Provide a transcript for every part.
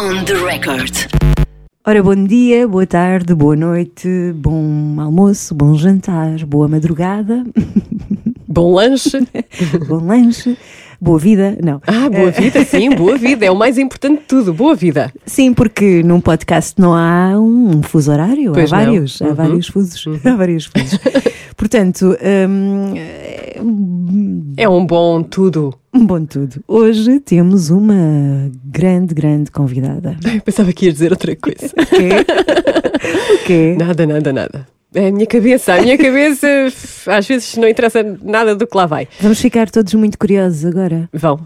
On the record. Ora, bom dia, boa tarde, boa noite, bom almoço, bom jantar, boa madrugada, Bom lanche. bom lanche, boa vida. Não. Ah, boa vida, sim, boa vida. É o mais importante de tudo, boa vida. Sim, porque num podcast não há um fuso horário, Pois há não. vários, há Uhum. vários fusos, há vários fusos. Portanto, hum, É um bom tudo. um bom tudo. Hoje temos uma grande, grande convidada. Eu pensava que ias dizer outra coisa. O quê? o quê? Nada, nada, nada. É a minha cabeça, a minha cabeça às vezes não interessa nada do que lá vai. Vamos ficar todos muito curiosos agora. Vão.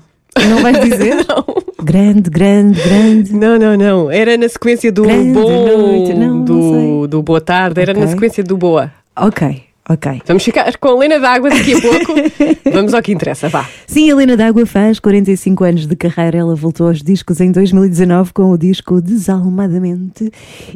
Não vais dizer? Não, Grande, grande, grande. não, não, não. Era na sequência do Grande bom, noite. Não, não do, sei. do boa tarde, era na Ok. sequência do boa. Ok, ok. Vamos ficar com a Lena d'Água daqui a pouco. Vamos ao que interessa, vá. Sim, a Helena D'Água faz 45 anos de carreira. Ela voltou aos discos em 2019 com o disco Desalmadamente.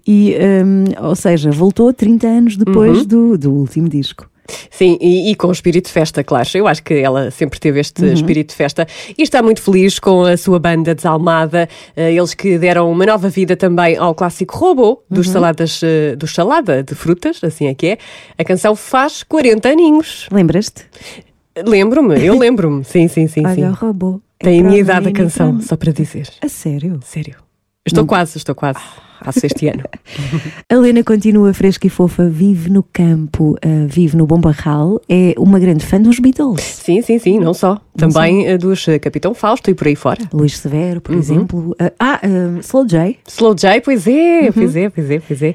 E, hum, ou seja, voltou 30 anos depois do, do último disco. Sim, e, e com o espírito de festa, claro. Eu acho que ela sempre teve este Uhum. espírito de festa e está muito feliz com a sua banda Desalmada. Eh, Eles que deram uma nova vida também ao clássico Robô dos Uhum. saladas, eh, do salada de frutas, assim é que é. A canção faz 40 aninhos. Lembras-te? Lembro-me, eu lembro-me. Sim, sim, sim, sim. Olha o robô. É Tem a minha idade a canção, só para dizer. A sério? Sério. Estou quase, estou quase. Faço este ano. A Helena continua fresca e fofa, vive no campo, ah, vive no Bom Barral, é uma grande fã dos Beatles. Sim, sim, sim, não só. Também eh, dos eh, Capitão Fausto e por aí fora. Luís Severo, Uhum. por exemplo. Ah, ah, ah, Slow J. Slow J, pois é, Uhum. pois é, pois é, pois é.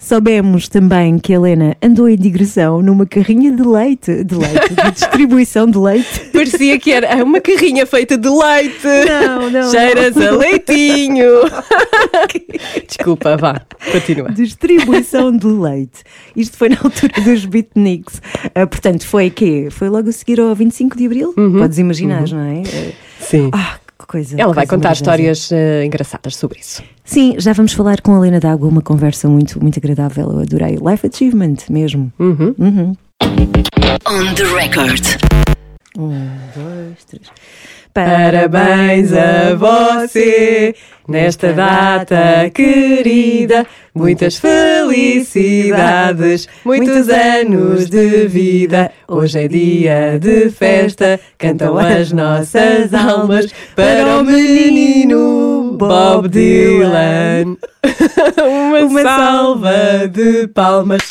Soubemos também que a Helena andou em digressão numa carrinha de leite, de leite, de distribuição de leite. Parecia que era uma carrinha feita de leite. Não, não, Cheiras a leitinho. Desculpa, vá, continua. Distribuição de leite. Isto foi na altura dos beatniks. Ah, portanto, foi quê? Foi logo a seguir ao 25 de Abril? Podes imaginar, não é? Sim. Ah, coisa. Ela vai coisa contar maravilhosa. histórias eh, engraçadas sobre isso. Sim, já vamos falar com a Helena D'Água, uma conversa muito, muito agradável. Eu adorei. Life Achievement mesmo. Uhum. Uhum. On the record. Um, dois, três. Parabéns a você nesta data querida. Muitas felicidades, muitos anos de vida. Hoje é dia de festa, cantam as nossas almas para o menino Bob Dylan. Uma, Uma salva de palmas.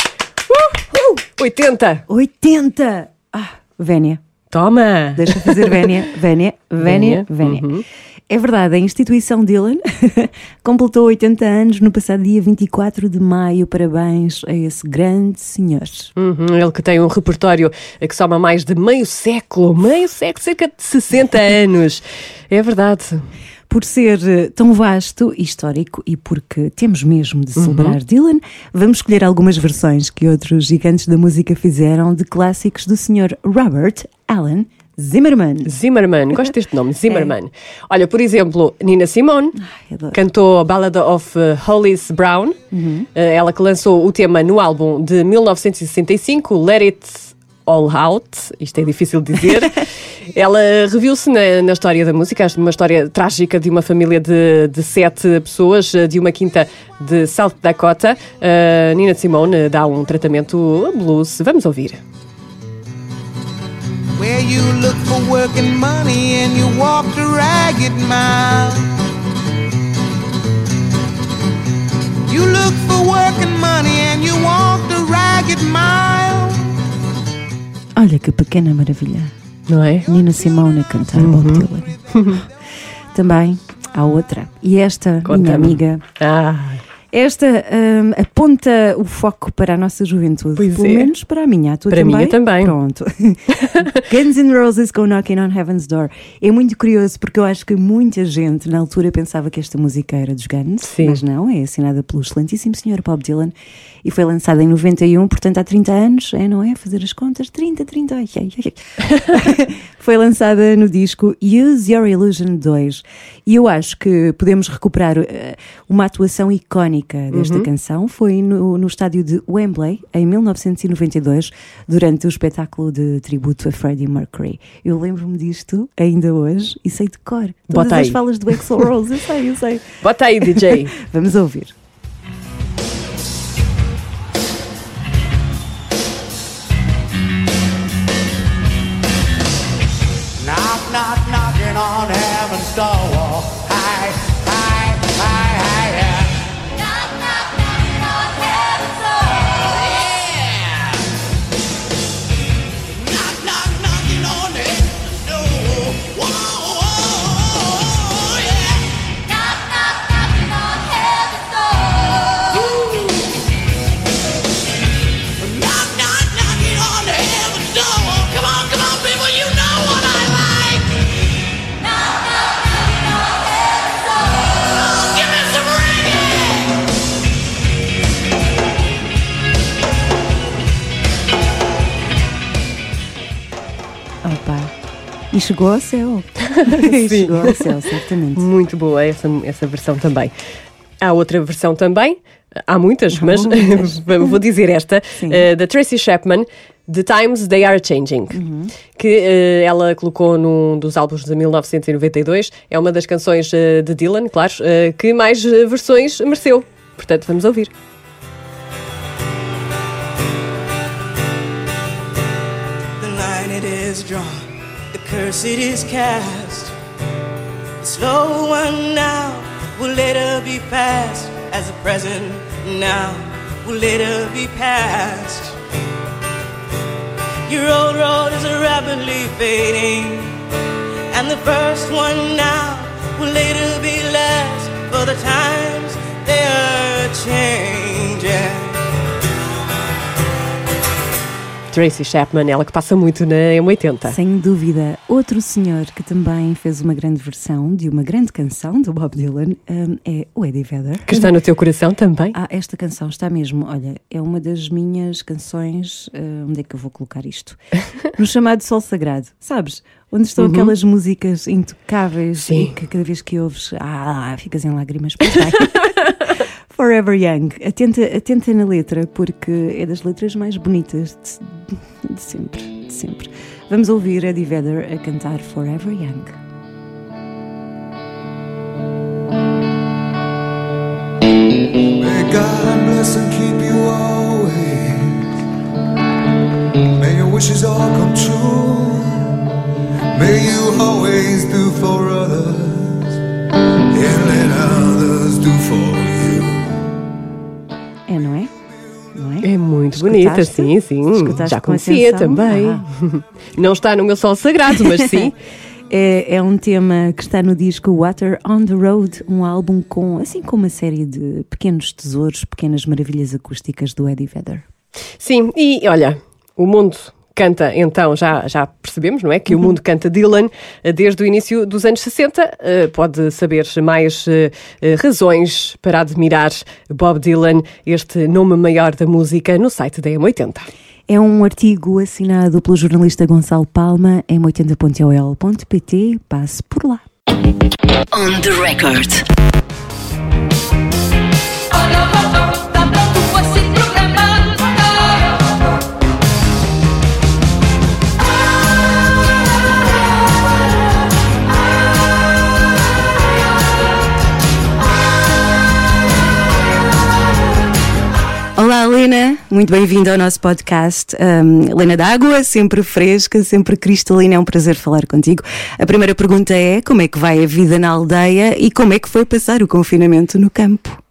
Uh, uh, 80. 80! Ah, Vénia. Toma. Deixa fazer Vénia, Vénia, Vénia, Vénia, Vénia. É verdade, a instituição Dylan completou 80 anos no passado dia 24 de maio. Parabéns a esse grande senhor. Uhum, ele que tem um repertório que soma mais de meio século, meio século, cerca de 60 anos. É verdade. Por ser eh, tão vasto e histórico e porque temos mesmo de celebrar Dylan, vamos escolher algumas versões que outros gigantes da música fizeram de clássicos do Sr. Robert Allen Zimmerman. Zimmerman, gosto deste nome, Zimmerman. Olha, por exemplo, Nina Simone adoro. cantou Ballad of uh, Hollis Brown, Uh, ela que lançou o tema no álbum de 1965, Let It All Out, isto é difícil de dizer. ela reviu-se na, na história da música, acho uma história trágica de uma família de, de sete pessoas, uh, de uma quinta de South Dakota. Uh, Nina Simone uh, dá um tratamento a blues. Vamos ouvir. Where you look for work and money and you walk the ragged mile. You look for work and money and you walk the ragged mile. Olha que pequena maravilha. Não é? Nina Simone a cantar Bob Dylan. Também há outra. E esta, minha amiga, Ah, esta hum, aponta o foco para a nossa juventude. Pois pelo é. menos para a minha. A tua Para a também? minha também. Pronto. Guns N' Roses Go Knocking on Heaven's Door. É muito curioso porque eu acho que muita gente na altura pensava que esta música era dos Guns, Sim. mas não, é assinada pelo excelentíssimo Sr. Bob Dylan e foi lançada em 91, portanto há 30 anos, é, não é? Fazer as contas, 30, 30, ai, ai, ai. foi lançada no disco Use Your Illusion 2 E eu acho que podemos recuperar eh, uma atuação icónica desta Uhum. canção. Foi no, no estádio de Wembley, em 1992, durante o espetáculo de tributo a Freddie Mercury. Eu lembro-me disto ainda hoje e sei de cor. Todas Bota as aí. falas do Axl Rose, eu sei, eu sei. Bota aí, DJ. Vamos ouvir. E chegou ao céu. Sim. chegou ao céu, certamente. Muito boa essa, essa versão também. Há outra versão também, há muitas, mas muitas. vou dizer esta, eh, da Tracy Chapman, The Times They Are Changing, Uhum. que eh, ela colocou num dos álbuns de 1992. É uma das canções eh, de Dylan, claro, que mais versões mereceu. Portanto, vamos ouvir. The line it is drawn, curse it is cast. The slow one now will later be past, as the present now will later be past. Your old road is rapidly fading, and the first one now will later be last, for the times they are changing. Tracy Chapman, ela que passa muito na M80. Sem dúvida, outro senhor que também fez uma grande versão de uma grande canção do Bob Dylan hum, é o Eddie Vedder. Que está no teu coração também. Ah, esta canção está mesmo, olha, é uma das minhas canções. ah, onde é que eu vou colocar isto? No chamado Sol Sagrado, sabes? Onde estão aquelas músicas intocáveis Sim. que cada vez que ouves, ah, ficas em lágrimas. Forever Young. Atenta, atenta na letra, porque é das letras mais bonitas de, de sempre, de sempre. Vamos ouvir Eddie Vedder a cantar Forever Young. May God bless and keep you always. May your wishes all come true. May you always do for others and let others do for you. Muito bonita, sim, sim. Escutaste Já conhecia também. Ah. Não está no meu sol sagrado, mas sim. É, é um tema que está no disco Water on the Road, um álbum com, assim como uma série de pequenos tesouros, pequenas maravilhas acústicas do Eddie Vedder. Sim, e olha, o mundo canta, então, já, já percebemos, não é? Que o mundo canta Dylan eh, desde o início dos anos 60. Eh, Pode saber mais eh, razões para admirar Bob Dylan, este nome maior da música, no site da M80. É um artigo assinado pelo jornalista Gonçalo Palma em 80.ol.pt. Passe por lá. On the record. Olá, Helena, muito bem-vinda ao nosso podcast. Um, Helena d'Água, sempre fresca, sempre cristalina, é um prazer falar contigo. A primeira pergunta é: como é que vai a vida na aldeia e como é que foi passar o confinamento no campo?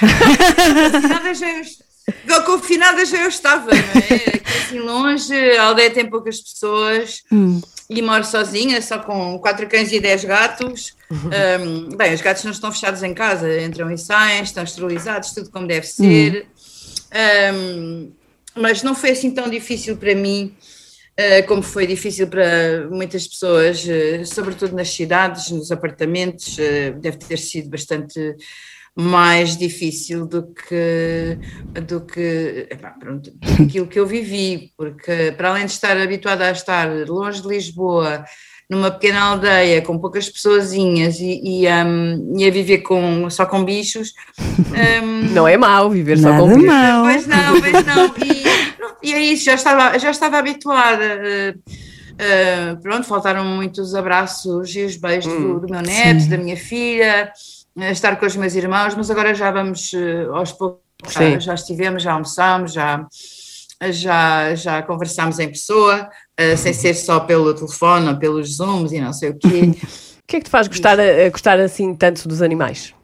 Confinada já eu, confinada já eu estava, não é? Aqui assim longe, a aldeia tem poucas pessoas e moro sozinha, só com quatro cães e dez gatos. Um, bem, os gatos não estão fechados em casa, entram e saem, estão esterilizados, tudo como deve ser. Um, mas não foi assim tão difícil para mim. uh, como foi difícil para muitas pessoas, uh, sobretudo nas cidades, nos apartamentos, uh, deve ter sido bastante mais difícil do que do que epá, pronto, aquilo que eu vivi, porque para além de estar habituada a estar longe de Lisboa, numa pequena aldeia com poucas pessoazinhas e, e, um, e a viver com, só com bichos. um, Não é mau viver só com bichos. mal. Pois não, pois não. E, e é isso, já estava, já estava habituada. eh, pronto, faltaram muitos abraços e os beijos do, do meu neto, Sim. da minha filha, eh, estar com os meus irmãos, mas agora já vamos eh, aos poucos, já, já estivemos, já almoçámos, já, já, já conversámos em pessoa, eh, sem ser só pelo telefone ou pelos zooms e não sei o quê. O que é que te faz gostar, a- a gostar assim tanto dos animais?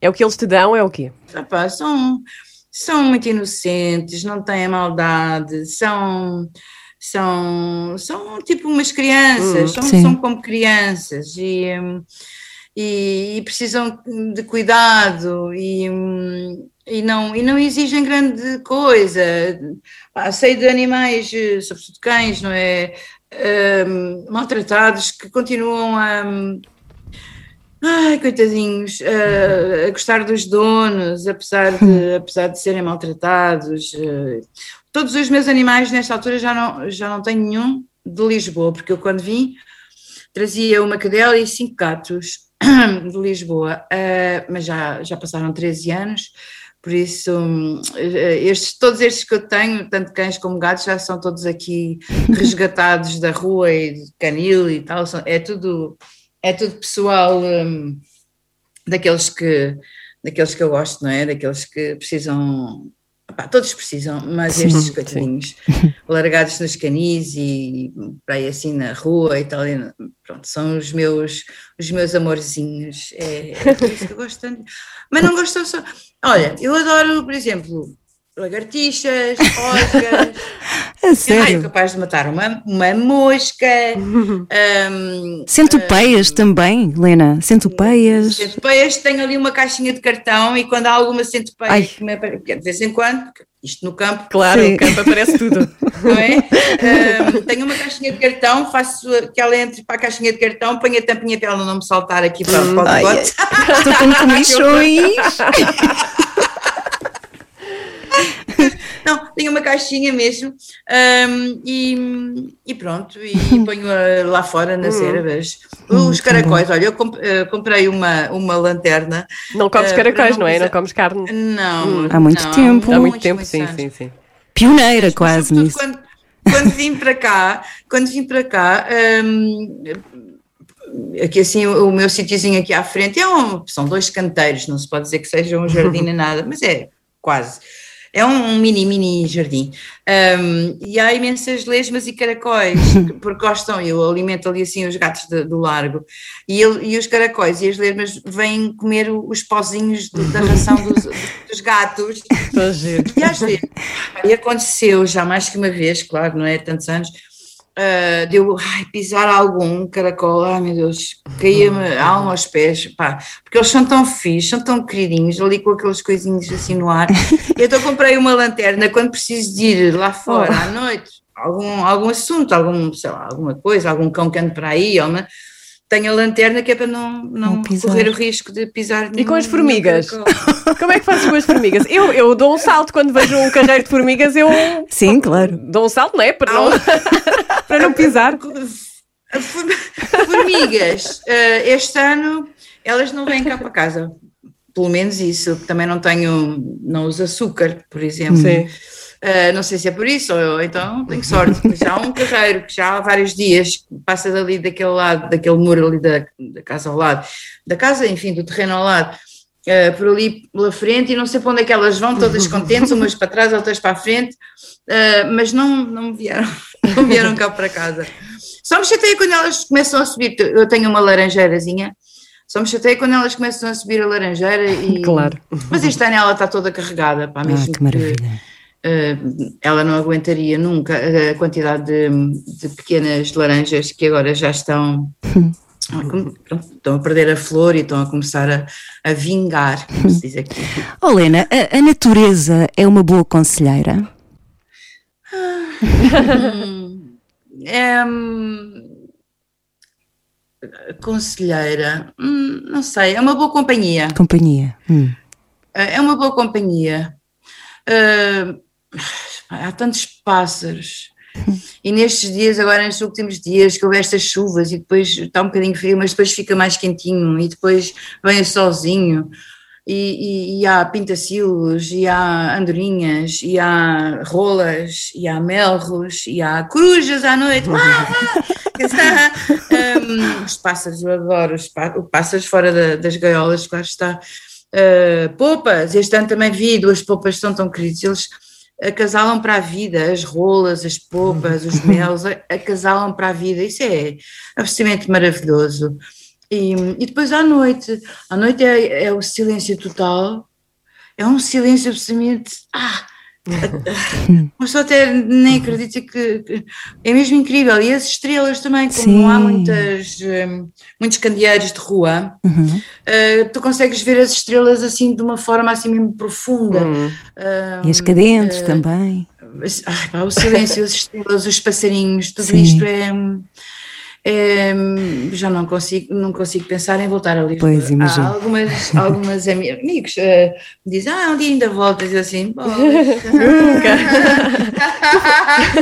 É o que eles te dão, é o quê? Epá, são, são muito inocentes, não têm maldade, são, são, são tipo umas crianças, são, Sim. são como crianças e, hum, e, e precisam de cuidado e, hum, e, não, e não exigem grande coisa. Pá, sei de animais, eh, sobretudo cães, não é? Hum, maltratados que continuam a. Ai, coitadinhos, eh, a gostar dos donos, apesar de, apesar de serem maltratados. eh. todos os meus animais, nesta altura, já não, já não tenho nenhum de Lisboa, porque eu, quando vim, trazia uma cadela e cinco gatos de Lisboa, eh, mas já, já passaram 13 anos, por isso, hum, eh, estes, todos estes que eu tenho, tanto cães como gatos, já são todos aqui resgatados da rua e de canil e tal, são- é tudo é tudo pessoal hum, daqueles que daqueles que eu gosto, não é? Daqueles que precisam, opá, todos precisam, mas estes coitadinhos largados nos canis e para aí assim na rua e tal, e, pronto, são os meus os meus amorzinhos, é, é isso que eu gosto tanto. Mas não gosto só. Olha, eu adoro, por exemplo, lagartixas, osgas. A Ai, sério. capaz de matar uma, uma mosca. hum, Centopeias também, Lena. Centopeias. Centopeias, tenho ali uma caixinha de cartão e quando há alguma centopeia Ai. que me de vez em quando, isto no campo, Claro, Sim. o campo aparece tudo. não é? Hum, tenho uma caixinha de cartão, faço que ela entre para a caixinha de cartão, ponho a tampinha para ela não me saltar aqui para, para o decote. Estou com comichões. Não, tenho uma caixinha mesmo hum, e, e pronto, e ponho-a lá fora nas ervas. Os caracóis, olha, eu eh, comprei uma, uma lanterna. Não comes eh, caracóis, para não é? Não comes carne. Não. Há muito não, tempo. Há muito muitos, tempo, muitos sim, sim, sim. Pioneira quase nisso. Quando, quando vim para cá, quando vim para cá, hum, aqui assim, o, o meu sítiozinho aqui à frente é um, são dois canteiros, não se pode dizer que seja um jardim nem nada, mas é quase. É um mini, mini jardim. Hum, e há imensas lesmas e caracóis, porque gostam, eu alimento ali assim os gatos de- do largo, e, ele- e os caracóis e as lesmas vêm comer os pozinhos do- da ração dos, dos gatos, e às vezes, e aconteceu já mais que uma vez, claro, não é? Tantos anos, ah, deu ai, pisar algum caracol, ai meu Deus, caía-me a alma aos pés, pá, porque eles são tão fixos, são tão queridinhos, ali com aqueles coisinhos assim no ar. E então comprei uma lanterna quando preciso de ir lá fora à noite, algum, algum assunto, algum, sei lá, alguma coisa, algum cão que ande para aí, ou uma, tenho a lanterna que é para não, não, Não correr o risco de pisar E com as formigas? Como é que fazes com as formigas? Eu, eu dou um salto quando vejo um carreiro de formigas, eu Sim, claro. dou um salto, não é? Para não, para não pisar. For- Formigas, eh, este ano elas não vêm cá para casa. Pelo menos isso. Também não tenho, não uso açúcar, por exemplo. Sim. Eh, não sei se é por isso, ou então tenho sorte. Já há um carreiro que já há vários dias passa dali daquele lado, daquele muro ali da, da casa ao lado, da casa, enfim, do terreno ao lado, eh, por ali pela frente, e não sei para onde é que elas vão, todas contentes, umas para trás, outras para a frente, eh, mas não, não vieram, não vieram cá para casa. Só me chateia quando elas começam a subir. Eu tenho uma laranjeirazinha. Só me chateia quando elas começam a subir a laranjeira e. Claro. Mas este ano ela está toda carregada, pá, Ah, mesmo que maravilha. eh, ela não aguentaria nunca a quantidade de, de pequenas laranjas que agora já estão. pronto, Estão a perder a flor e estão a começar a, a vingar, como se diz aqui. Oh, a, a natureza é uma boa conselheira? É, hum, conselheira, hum, não sei, é uma boa companhia. Companhia. Hum. É uma boa companhia. Ah, há tantos pássaros. E nestes dias, agora nestes últimos dias, que houve estas chuvas e depois está um bocadinho frio, mas depois fica mais quentinho e depois vem o solzinho. E, e, e há pintacilos, e há andorinhas, e há rolas, e há melros, e há corujas à noite. um, os pássaros, eu adoro os pá- os pássaros fora da- das gaiolas, claro está. Uh, popas, este ano também vi duas popas que são tão queridos, eles acasalam para a vida, as rolas, as popas, os melos, acasalam para a vida, isso é absolutamente maravilhoso. E, e depois à noite, à noite é, é o silêncio total, é um silêncio absolutamente. Ah, mas só até nem acredita que, que- é mesmo incrível. E as estrelas também, como Sim. não há muitas, hum, muitos candeeiros de rua, Uhum. Uh, tu consegues ver as estrelas assim de uma forma assim mesmo profunda. Hum. Uh, E as cadentes também. ai, pá, o silêncio, as estrelas, os passarinhos, tudo Sim. isto é, é- Já não consigo, não consigo pensar em voltar a Lisboa. Pois, imagino. Há algumas, algumas ami- amigos uh, me dizem, ah, um dia ainda voltas, eu assim, "Pois."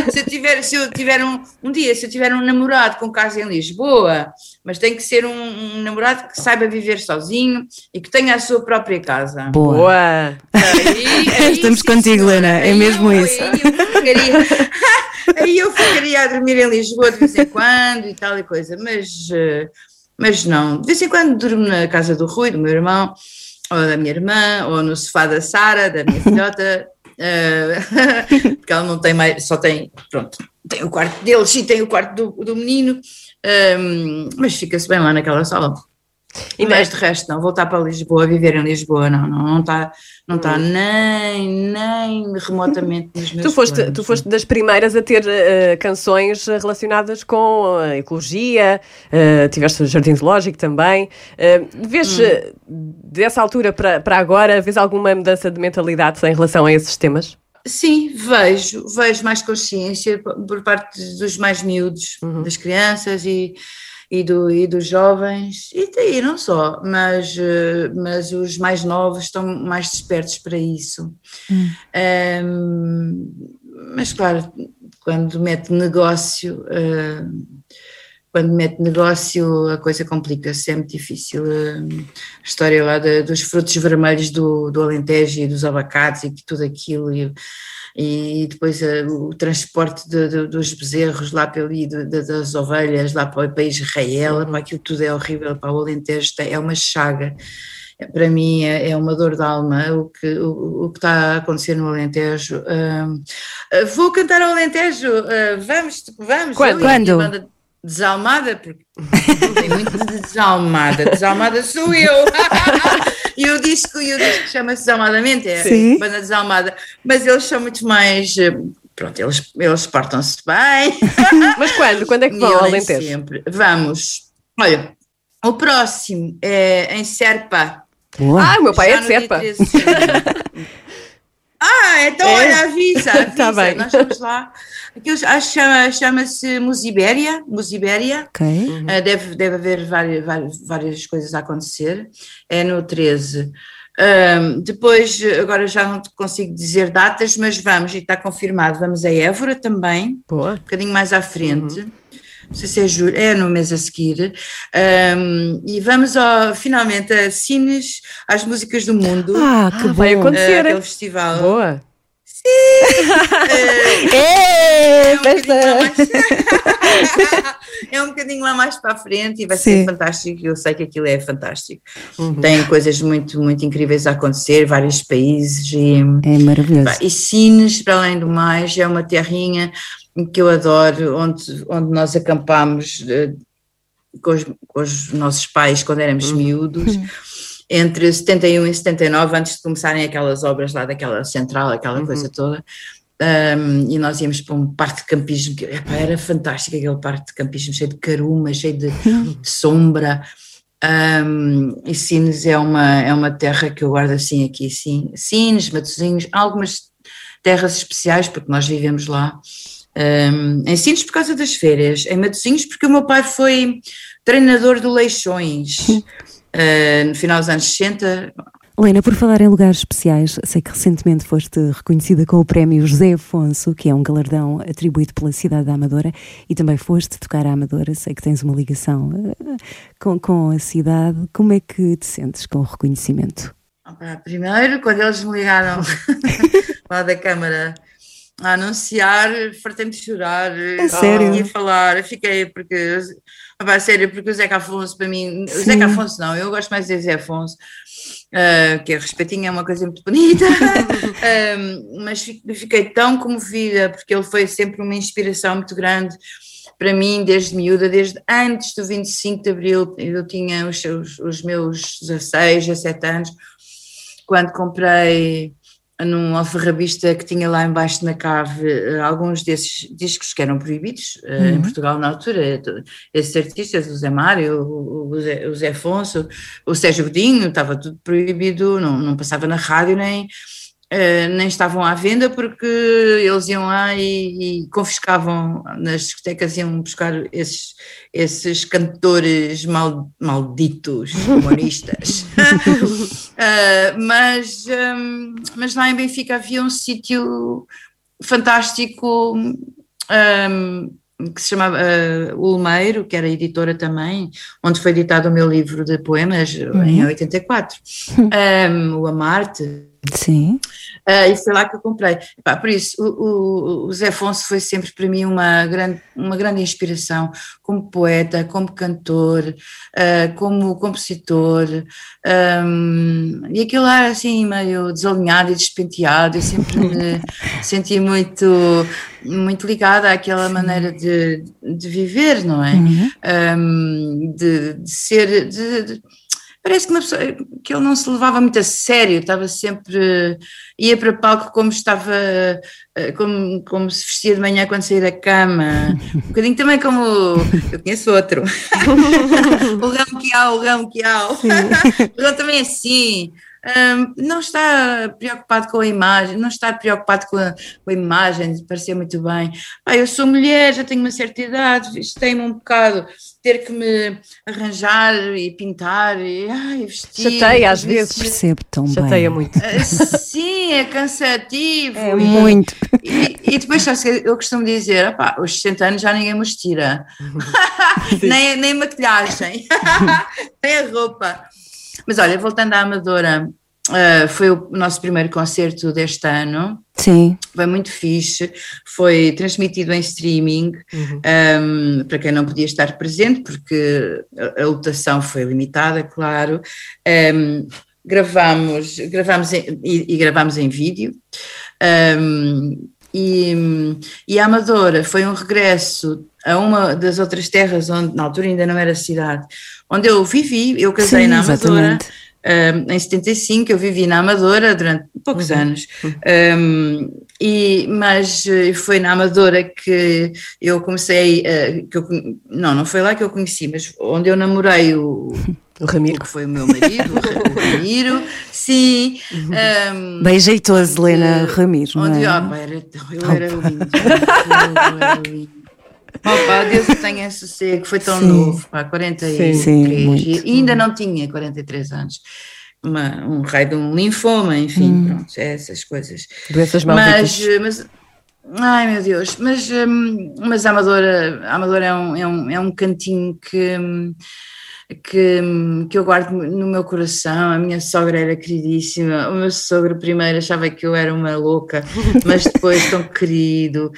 se eu tiver, se eu tiver um, um dia, se eu tiver um namorado com casa em Lisboa, mas tem que ser um, um namorado que saiba viver sozinho e que tenha a sua própria casa. Boa. Boa! Aí- aí Estamos sim, contigo. Lena, é mesmo eu- isso. Aí eu, ficaria, aí eu ficaria a dormir em Lisboa de vez em quando e tal e coisa, mas, eh, mas não. De vez em quando durmo na casa do Rui, do meu irmão, ou da minha irmã, ou no sofá da Sara, da minha filhota. eh, porque ela não tem mais, só tem, pronto, tem o quarto deles e tem o quarto do, do menino, ehm, mas fica-se bem lá naquela sala. E Mas de resto, não, voltar para Lisboa, viver em Lisboa, não, não, não está não Hum. tá nem, nem remotamente nos meus Tu foste, planos. tu foste das primeiras a ter eh, canções relacionadas com a ecologia, eh, tiveste o Jardim Zoológico também. Eh, vês, Hum. eh, dessa altura para, para agora, vês alguma mudança de mentalidade em relação a esses temas? Sim, vejo, vejo mais consciência por parte dos mais miúdos, Uhum. das crianças e, e, do, e dos jovens, e daí não só, mas, eh, mas os mais novos estão mais despertos para isso. Ehm, mas claro, quando mete negócio, eh, quando mete negócio a coisa complica-se, é muito difícil. eh, a história lá da- dos frutos vermelhos do, do Alentejo e dos abacates e tudo aquilo, e, e depois eh, o transporte de- de- dos bezerros lá pelo, e de- de- das ovelhas lá para, para Israel, para aquilo tudo é horrível, para o Alentejo é uma chaga. Para mim é, é uma dor de alma o que, o, o que está a acontecer no Alentejo. Ah, vou cantar ao Alentejo, ah, vamos, vamos. Quando? a Quando? Desalmada, porque tem muito de desalmada. Desalmada sou eu. e o disco, e o disco chama-se Desalmadamente, é Sim. banda desalmada. Mas eles são muito mais. eh, Pronto, eles, eles portam-se bem. Mas quando? Quando é que vão ao Alentejo? sempre. Vamos. Olha, o próximo é em Serpa. Boa. Ah, o meu pai Já é de Serpa. 13 de setembro. Ah, então É? olha, avisa, avisa. Tá bem. Nós vamos lá. Aquilo chama- chama-se Musibéria. Musibéria. Ok. Uh, deve, deve haver várias, várias, várias coisas a acontecer. É no 13. Um, depois, agora já não consigo dizer datas, mas vamos, e está confirmado, vamos a Évora também, Boa. um bocadinho mais à frente. Uhum. Não sei se é julho, é no mês a seguir. Um, e vamos ao, finalmente a Cines, às músicas do mundo. Ah, que Ah, vai bom. acontecer. uh, aquele festival. Boa. É, É um bocadinho lá festa. mais- é um bocadinho lá mais para a frente e vai Sim. ser fantástico. Eu sei que aquilo é fantástico. Tem coisas muito, muito incríveis a acontecer, vários países e, É maravilhoso. e Sines, para além do mais, é uma terrinha que eu adoro, onde, onde nós acampámos eh, com os, com os nossos pais quando éramos miúdos. Entre 71 e 79, antes de começarem aquelas obras lá daquela central, aquela coisa toda, um, e nós íamos para um parque de campismo, que epá, era fantástico aquele parque de campismo, cheio de caruma, cheio de, de sombra. Um, e Sines é uma, é uma terra que eu guardo assim aqui, sim. Sines, Matosinhos, algumas terras especiais, porque nós vivemos lá. Um, em Sines por causa das férias, em Matosinhos porque o meu pai foi treinador do Leixões. Uh, no final dos anos 60, Helena, por falar em lugares especiais, sei que recentemente foste reconhecida com o prémio José Afonso, que é um galardão atribuído pela cidade da Amadora, e também foste tocar à Amadora. Sei que tens uma ligação eh, com, com a cidade. Como é que te sentes com o reconhecimento? Primeiro, quando eles me ligaram lá da Câmara a anunciar, fartei-me de chorar, É sério? e falar, fiquei porque, opa, sério, porque o Zeca Afonso para mim, o Zeca Afonso não, eu gosto mais de Zé Afonso, ah, que é respeitinho, é uma coisa muito bonita, Ah, mas fi- fiquei tão comovida porque ele foi sempre uma inspiração muito grande para mim, desde miúda, desde antes do 25 de Abril, eu tinha os, seus, os meus 16, 17 anos, quando comprei num alfarrabista que tinha lá embaixo na cave eh, alguns desses discos que eram proibidos eh, em Portugal na altura, to- esses artistas, o Zé Mário, o, o Zé, o Zé Afonso, o Sérgio Godinho, estava tudo proibido, não, não passava na rádio nem, eh, nem estavam à venda porque eles iam lá e, e confiscavam nas discotecas, iam buscar esses, esses cantores mal, malditos, humoristas. Ah, mas, hum, mas lá em Benfica havia um sítio fantástico hum, que se chamava ah, O Olmeiro, que era editora também, onde foi editado o meu livro de poemas em 84, Hum, o Amarte. Sim. Ah, e foi lá que eu comprei. Epá, por isso, o, o- o Zé Afonso foi sempre para mim uma grande, uma grande inspiração como poeta, como cantor, ah, como compositor. ahm, e aquilo era assim meio desalinhado e despenteado. Eu sempre me senti muito, muito ligada àquela maneira de, de viver, não é? Ahm, de, de ser. de- de- Parece que, pessoa, que ele não se levava muito a sério, estava sempre. ia para palco como estava. eh, como, como se vestia de manhã quando saía da cama. Um bocadinho também como. Eu conheço outro. o Gão Quiau, o Gão Quiau. Ele também é assim. Hum, não está preocupado com a imagem, não está preocupado com a, com a imagem de parecer muito bem. Ah, eu sou mulher, já tenho uma certa idade, tem-me um bocado ter que me arranjar e pintar e ai, vestir. Chateia às vezes. Percebo tão bem. Chateia muito. Ah, Sim, é cansativo. É E- muito. E, e depois sabes eu costumo dizer: opá, aos 60 anos já ninguém nos tira, nem, nem maquilhagem, nem a roupa. Mas olha, voltando à Amadora, ah, foi o nosso primeiro concerto deste ano. Sim. Foi muito fixe, foi transmitido em streaming um, para quem não podia estar presente, porque a, a lotação foi limitada, claro. Um, gravamos, gravamos em, e, e gravamos em vídeo. Um, e, e a Amadora foi um regresso a uma das outras terras onde na altura ainda não era cidade, onde eu vivi, eu casei Sim, na Amadora. exatamente. Um, em 75 eu vivi na Amadora durante poucos anos, Um, e, mas eh, foi na Amadora que eu comecei, que eu, não, não foi lá que eu conheci, mas onde eu namorei o, O Ramiro. o que foi o meu marido, o Ramiro, sim. um, Bem jeitoso, Helena eh, Ramiro, não onde, é? ah, pá, era, ele ele era lindo. Opa, Deus o tenha sossego, foi tão Sim. novo, pá, 43, Sim, e ainda não tinha 43 anos. Uma- um raio de um linfoma, enfim, Hum. pronto, é essas coisas. Doenças Mas, malditas. mas, ai meu Deus, mas, hum, mas a Amadora, a Amadora é, um, é, um, é um cantinho que, hum, que, que eu guardo no meu coração. A minha sogra era queridíssima, o meu sogro primeiro achava que eu era uma louca, mas depois tão querido.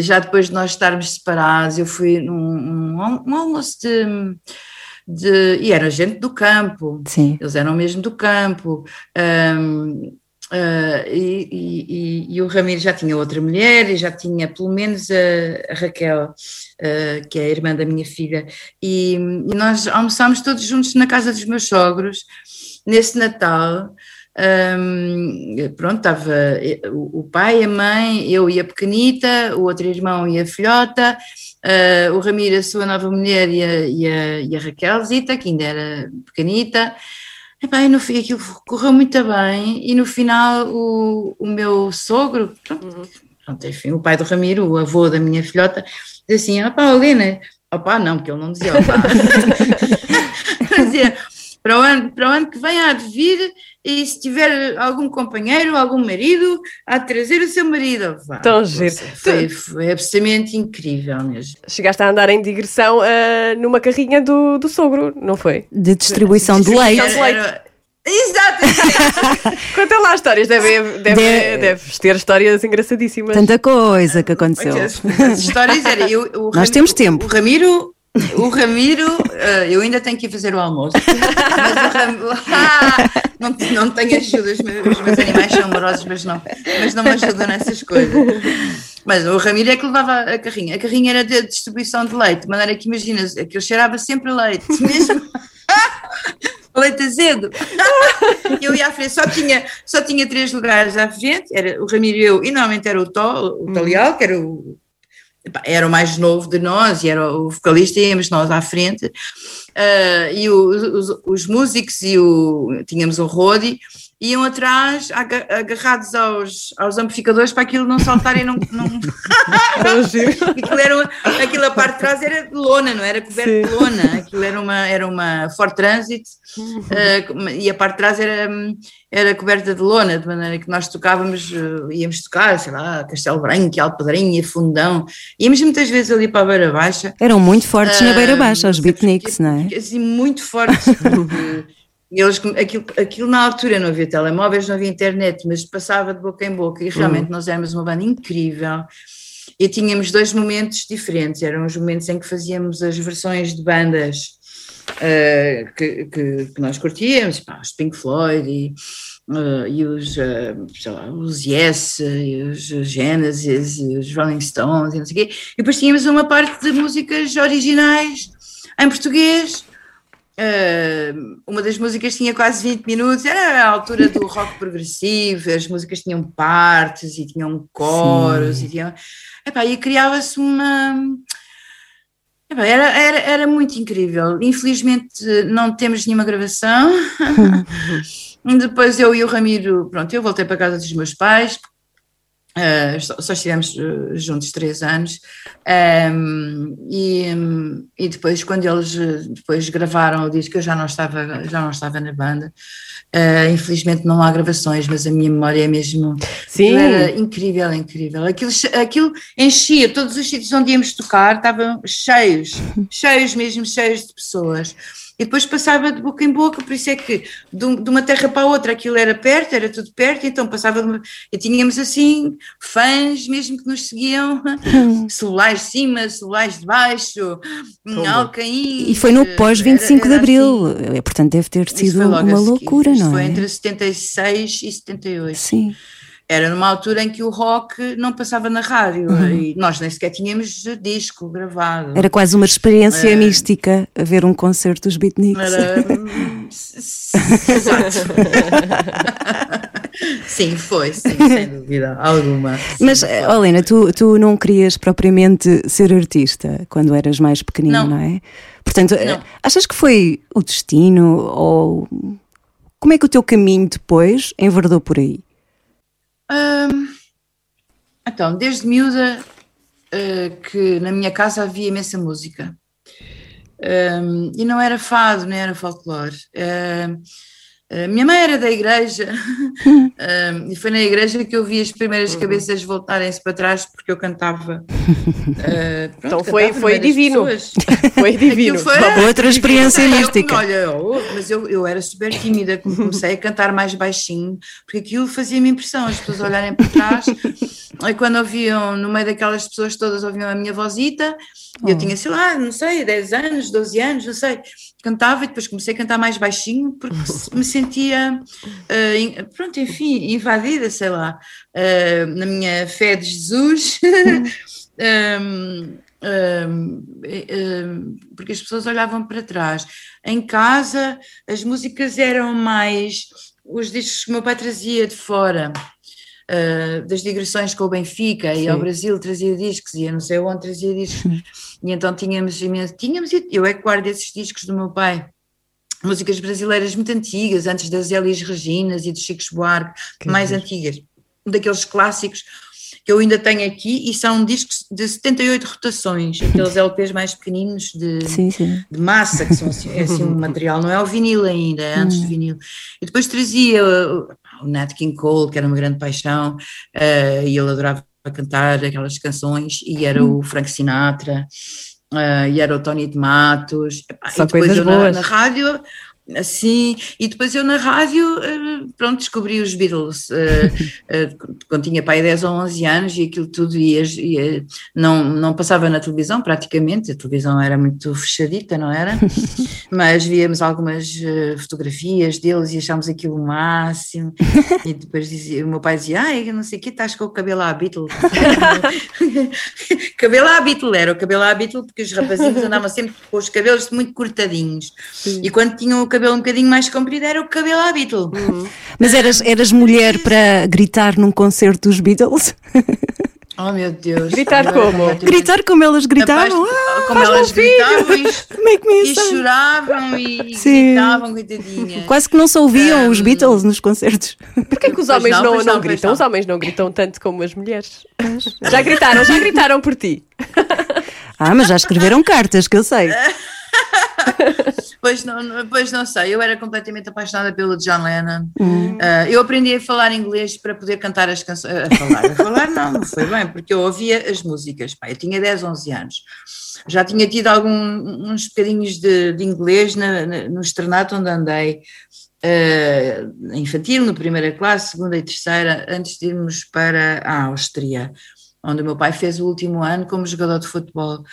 Já depois de nós estarmos separados, eu fui num um, um almoço de, de. e era gente do campo, Sim. eles eram mesmo do campo. hum, ah, e, e- e- o Ramiro já tinha outra mulher e já tinha pelo menos a, a Raquel, ah, que é a irmã da minha filha, e, e nós almoçámos todos juntos na casa dos meus sogros nesse Natal. hum, pronto, estava o, o pai, a mãe, eu e a pequenita, o outro irmão e a filhota, ah, o Ramiro, a sua nova mulher e a, e a, a Raquelzita, que ainda era pequenita. Epá, e no fim aquilo correu muito bem e no final o, o meu sogro, pronto, pronto, enfim, o pai do Ramiro, o avô da minha filhota, disse assim, opá, Helena, opá não, porque ele não dizia opá, dizia, para o ano, para o ano que vem há de vir e se tiver algum companheiro, algum marido, há de trazer o seu marido. Vá, Tão giro. Foi, foi absolutamente incrível mesmo. Chegaste a andar em digressão ah, numa carrinha do, do sogro, não foi? De distribuição de leite. Distribuição de Era- Exato! Conta lá histórias, deve, deve, De- deves ter histórias engraçadíssimas. Tanta coisa que aconteceu. As, as histórias era eu, o Nós Ramiro- temos tempo. O Ramiro, o Ramiro, eh, eu ainda tenho que ir fazer o almoço. Mas o Ramiro, ah, não, não tenho ajuda, os meus, os meus animais são amorosos, mas não, mas não me ajudam nessas coisas. Mas o Ramiro é que levava a carrinha. A carrinha era de distribuição de leite, de maneira que imaginas, aquilo cheirava sempre leite, mesmo. Leite azedo. Eu ia à frente, só tinha, só tinha três lugares à frente, era o Ramiro e eu, e normalmente era o Tó, o Tolial, que era o, era o mais novo de nós e era o vocalista, íamos nós à frente. Ah, e o- os, os músicos e o, tínhamos o Rodi, iam atrás aga- agarrados aos, aos amplificadores para aquilo não saltar e não. não... aquilo, era aquilo a parte de trás era de lona, não era coberto de lona, aquilo era uma, era uma Ford Transit ah, e a parte de trás era, era coberta de lona, de maneira que nós tocávamos, ah, íamos tocar, sei lá, Castelo Branco, Alpedrinha, Fundão, íamos muitas vezes ali para a Beira Baixa. Eram muito fortes na Ah, beira baixa, os sei beatniks, não é? Assim, muito fortes. porque Eles, aquilo, aquilo na altura não havia telemóveis, não havia internet, mas passava de boca em boca e realmente nós éramos uma banda incrível e tínhamos dois momentos diferentes. Eram os momentos em que fazíamos as versões de bandas eh, que, que, que nós curtíamos, pá, os Pink Floyd e, eh, e os, sei lá, os Yes, e os Genesis e os Rolling Stones e não sei o quê. E depois tínhamos uma parte de músicas originais em português. Uh, uma das músicas tinha quase 20 minutos, era a altura do rock progressivo, as músicas tinham partes e tinham coros e tinham. Epá, e criava-se uma. Epá, era, era, era muito incrível. Infelizmente não temos nenhuma gravação. Depois eu e o Ramiro, pronto, eu voltei para a casa dos meus pais, Uh, só, estivemos uh, juntos três anos. Um, e, e depois quando eles uh, depois gravaram o disco eu já não estava já não estava na banda. Uh, infelizmente não há gravações mas a minha memória é mesmo Sim. era incrível incrível. Aquilo, aquilo enchia todos os sítios onde íamos tocar estavam cheios cheios mesmo cheios de pessoas e depois passava de boca em boca, por isso é que de, uma terra para a outra aquilo era perto, era tudo perto, então passava de uma, e tínhamos assim fãs mesmo que nos seguiam, celulares de cima, celulares de baixo, Alcaim. E foi no pós 25 de Abril, assim. portanto deve ter sido foi uma seguir. loucura, Isto não foi é? entre 76 e 78. Sim. Era numa altura em que o rock não passava na rádio e nós nem sequer tínhamos disco gravado. Era quase uma experiência mística a ver um concerto dos beatniks. Era... Exato. sim, foi, sim, sem dúvida alguma. Mas, foi. eh, Helena, tu, tu não querias propriamente ser artista quando eras mais pequenino, não, Não. é? Portanto, eh, Não. achas que foi o destino ou como é que o teu caminho depois enverdou por aí? Hum, então, desde miúda eh, que na minha casa havia imensa música. Hum, e não era fado, nem era folclore. Hum, a minha mãe era da igreja hum, e foi na igreja que eu vi as primeiras cabeças voltarem-se para trás porque eu cantava. eh, pronto, Então foi- cantava foi divino. pessoas. Foi divino. Foi- Outra experiência Eu- mística. olha, eu- mas eu, eu era super tímida, como comecei a cantar mais baixinho, porque aquilo fazia-me impressão, as pessoas olharem para trás, e quando ouviam, no meio daquelas pessoas todas, ouviam a minha vozita, e eu tinha, sei lá, não sei, 10 anos, 12 anos, não sei, cantava e depois comecei a cantar mais baixinho, porque me sentia, in- pronto, enfim, invadida, sei lá, eh, na minha fé de Jesus. Um, um, um, porque as pessoas olhavam para trás. Em casa, as músicas eram mais os discos que o meu pai trazia de fora. Uh, das digressões com o Benfica e ao Brasil trazia discos e eu não sei onde trazia discos. E então tínhamos imenso, tínhamos, eu é que guardo esses discos do meu pai. Músicas brasileiras muito antigas, antes das Elis Reginas e dos Chicos Buarque, mais antigas, daqueles clássicos que eu ainda tenho aqui, e são discos de 78 rotações, aqueles LPs mais pequeninos de, Sim, sim. de massa, que são assim, é assim um material, não é o vinil ainda, é antes do vinil. E depois trazia o Nat King Cole, que era uma grande paixão, uh, e ele adorava cantar aquelas canções, e era o Frank Sinatra, uh, e era o Tony de Matos. Epá, Só e depois eu na, na rádio. Assim, e depois eu na rádio, eh, pronto, descobri os Beatles eh, eh, quando tinha pai 10 ou 11 anos e aquilo tudo ia, ia- não, não passava na televisão praticamente, a televisão era muito fechadita, não era? Mas víamos algumas fotografias deles e achámos aquilo o máximo e depois dizia, o meu pai dizia, ai, não sei o que, estás com o cabelo à Beatle. cabelo à Beatle, era o cabelo à Beatle porque os rapazinhos andavam sempre com os cabelos muito cortadinhos e quando tinham o cabelo um bocadinho mais comprido era o cabelo à Beatle. Mas eras, eras mulher para gritar num concerto dos Beatles? Oh meu Deus. Gritar como? Gritar como elas gritavam? Ah, como elas um gritavam e, a e choravam e Sim. gritavam, coitadinha. Quase que não se ouviam os Um, Beatles nos concertos. Porquê que os Pois homens não, não, não, não, gritam? não. Os homens não gritam tanto como as mulheres. Já gritaram, já gritaram por ti. Ah, mas já escreveram cartas, que eu sei. Pois não, pois não sei, eu era completamente apaixonada pelo John Lennon. Ah, eu aprendi a falar inglês para poder cantar as canções. A falar, a falar não, não foi bem, porque eu ouvia as músicas. Pá, eu tinha 10, 11 anos. Já tinha tido algum, uns bocadinhos de, de inglês na- na- no externato onde andei. ah, infantil, no primeira classe, segunda e terceira, antes de irmos para a Áustria, onde o meu pai fez o último ano como jogador de futebol.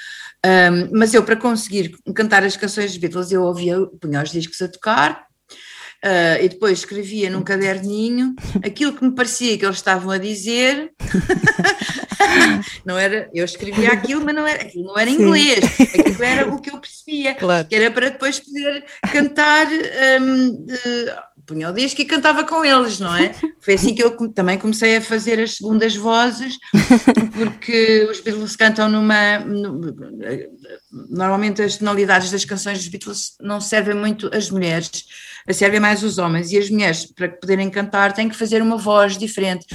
Um, mas eu, para conseguir cantar as canções dos Beatles, eu ouvia, punha os discos a tocar uh, e depois escrevia num caderninho aquilo que me parecia que eles estavam a dizer. não era, eu escrevia aquilo, mas não era, aquilo não era inglês, aquilo era o que eu percebia, Claro. que era para depois poder cantar. Um, punha o disco e cantava com eles, não é? Foi assim que eu também comecei a fazer as segundas vozes, porque os Beatles cantam numa. nu- normalmente as tonalidades das canções dos Beatles não servem muito às mulheres, servem mais os homens, e as mulheres, para poderem cantar, têm que fazer uma voz diferente.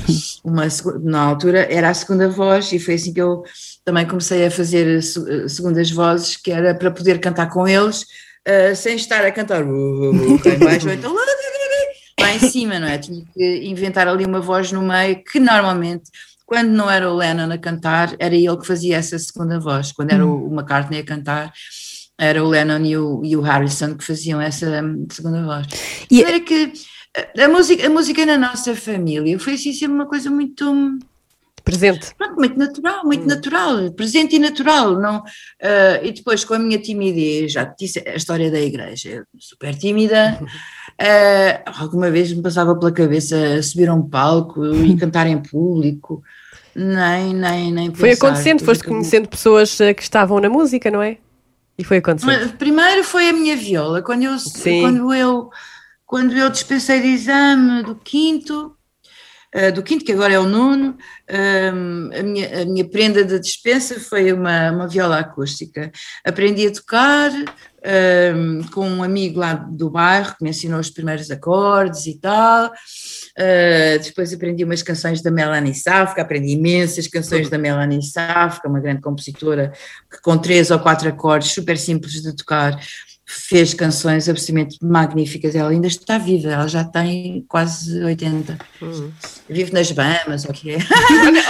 Uma, na altura era a segunda voz, e foi assim que eu também comecei a fazer se- segundas vozes, que era para poder cantar com eles. ah, sem estar a cantar uh, uh, cá em baixo, ou então lá em cima, não é? Tinha que inventar ali uma voz no meio que normalmente, quando não era o Lennon a cantar, era ele que fazia essa segunda voz. Quando era o o McCartney a cantar, era o Lennon e o, e o Harrison que faziam essa hum, segunda voz. E- Era que a- música, a música na nossa família foi assim sempre uma coisa muito hum, Presente. Pronto, muito natural, muito natural, presente e natural. Não, ah, e depois com a minha timidez, já te disse a história da igreja, super tímida, ah, alguma vez me passava pela cabeça subir a um palco e cantar em público, nem, nem, nem Foi pensar. acontecendo, foste Acabou. conhecendo pessoas eh, que estavam na música, não é? E foi acontecendo. Primeiro foi a minha viola, quando eu, Sim. quando eu, quando eu dispensei de exame do quinto, eh, do quinto, que agora é o nono, ehm, a, minha, a minha prenda de dispensa foi uma, uma viola acústica. Aprendi a tocar ehm, com um amigo lá do bairro que me ensinou os primeiros acordes e tal. Uh, depois aprendi umas canções da Melanie Safka, aprendi imensas canções da Melanie Safka, uma grande compositora que com três ou quatro acordes super simples de tocar fez canções absolutamente magníficas. Ela ainda está viva, ela já tem quase 80. Vive nas Bahamas, ou o que é?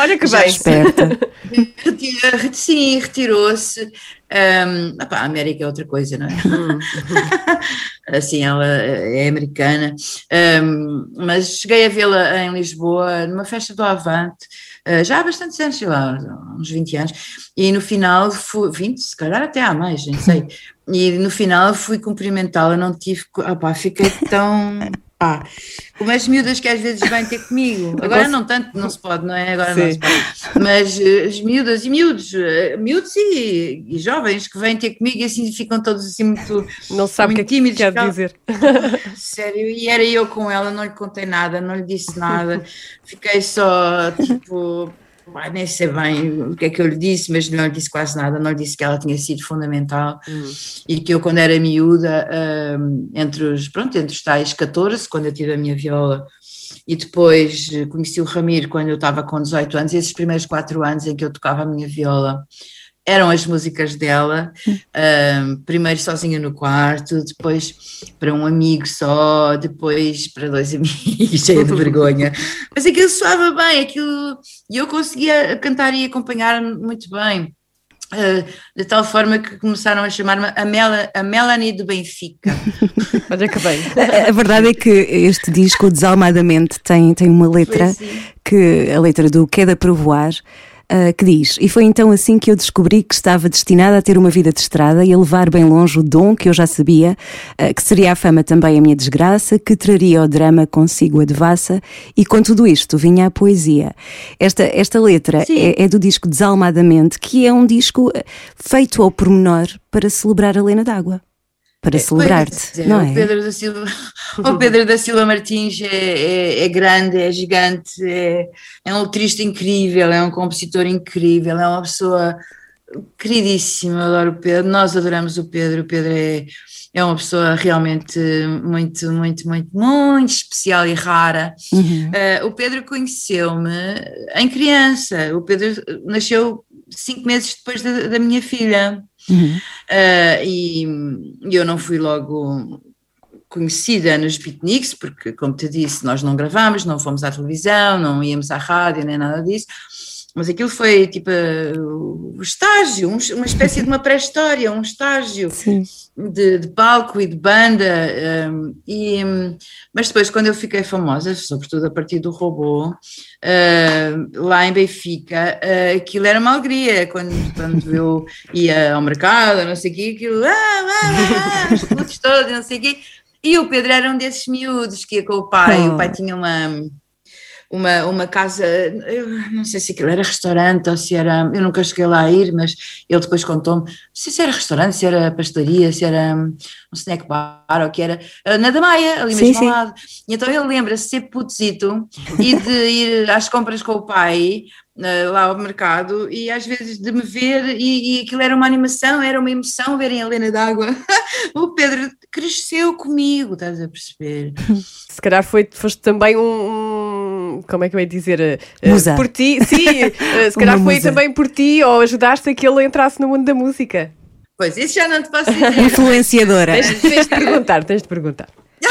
Olha, que Já bem. Esperta. Retira- Sim, retirou-se. Um, opá, a América é outra coisa, não é? assim, ela é americana. Um, mas cheguei a vê-la em Lisboa, numa festa do Avante, já há bastantes anos, sei lá, uns 20 anos, e no final, fui, 20, se calhar até há mais, nem sei. E no final fui cumprimentá-la, não tive. Opá, fiquei tão. Pá, como as miúdas que às vezes vêm ter comigo. Agora não tanto, não se pode, não é? Agora não Sim. se pode. Mas eh, as miúdas e miúdos, eh, miúdos e, e jovens que vêm ter comigo e assim ficam todos assim muito, Não sabe o que é que tímidos. quer dizer. Sério, e era eu com ela, não lhe contei nada, não lhe disse nada, fiquei só tipo. Pá, nem sei bem o que é que eu lhe disse, mas não lhe disse quase nada, não lhe disse que ela tinha sido fundamental e que eu quando era miúda, hum, entre os, pronto, entre os tais 14, quando eu tive a minha viola, e depois eh, conheci o Ramiro quando eu estava com 18 anos, esses primeiros quatro anos em que eu tocava a minha viola, eram as músicas dela, hum, primeiro sozinha no quarto, depois para um amigo só, depois para dois amigos, cheia de vergonha. Mas aquilo soava bem, aquilo, e eu conseguia cantar e acompanhar muito bem. Uh, de tal forma que começaram a chamar-me a, Mela, a Melanie do Benfica. Olha que bem. A, a verdade é que este disco, Desalmadamente, tem, tem uma letra Pois sim. que a letra do Queda para Ah, que diz: E foi então assim que eu descobri que estava destinada a ter uma vida de estrada e a levar bem longe o dom que eu já sabia, ah, que seria a fama também a minha desgraça, que traria o drama consigo a devassa, e com tudo isto vinha a poesia. Esta, esta letra é, é do disco Desalmadamente, que é um disco ah, feito ao pormenor para celebrar a Lena d'Água. Para Pois, celebrar-te, é, não o é? Pedro da Silva, o Pedro da Silva Martins é, é, é grande, é gigante, é, é um letrista incrível, é um compositor incrível, é uma pessoa queridíssima, eu adoro o Pedro, nós adoramos o Pedro, o Pedro é, é uma pessoa realmente muito, muito, muito, muito especial e rara. Uhum. Eh, o Pedro conheceu-me em criança, o Pedro nasceu cinco meses depois da, da minha filha. Uhum. Uh, e, e eu não fui logo conhecida nos beatniks, porque, como te disse, nós não gravámos, não fomos à televisão, não íamos à rádio, nem nada disso. Mas aquilo foi tipo uh, o estágio, um- uma espécie de uma pré-história, um estágio de, de palco e de banda. um, e, um, mas depois, quando eu fiquei famosa, sobretudo a partir do robô, uh, lá em Benfica, uh, aquilo era uma alegria. Quando, quando eu ia ao mercado, não sei o quê, aquilo, ah, ah, ah, ah, os todos, não sei o quê. E o Pedro era um desses miúdos que ia com o pai. Oh. O pai tinha uma uma, uma casa, eu não sei se aquilo era restaurante ou se era, eu nunca cheguei lá a ir, mas ele depois contou-me, não sei se era restaurante, se era pastelaria, se era um snack bar ou o que era, na da Maia, ali mesmo sim. ao lado. E então ele lembra-se de ser putozito e de ir às compras com o pai, eh, lá ao mercado, e às vezes de me ver, e, e aquilo era uma animação, era uma emoção verem a Helena d'Água. o Pedro cresceu comigo, estás a perceber? Se calhar foi, foste também um, um- Como é que eu ia dizer? eh, eh, Musa. Por ti, sim. eh, se calhar foi musa. também por ti ou ajudaste a que ele entrasse no mundo da música. Pois, isso já não te posso dizer. Influenciadora. Tens, tens de perguntar, tens de perguntar.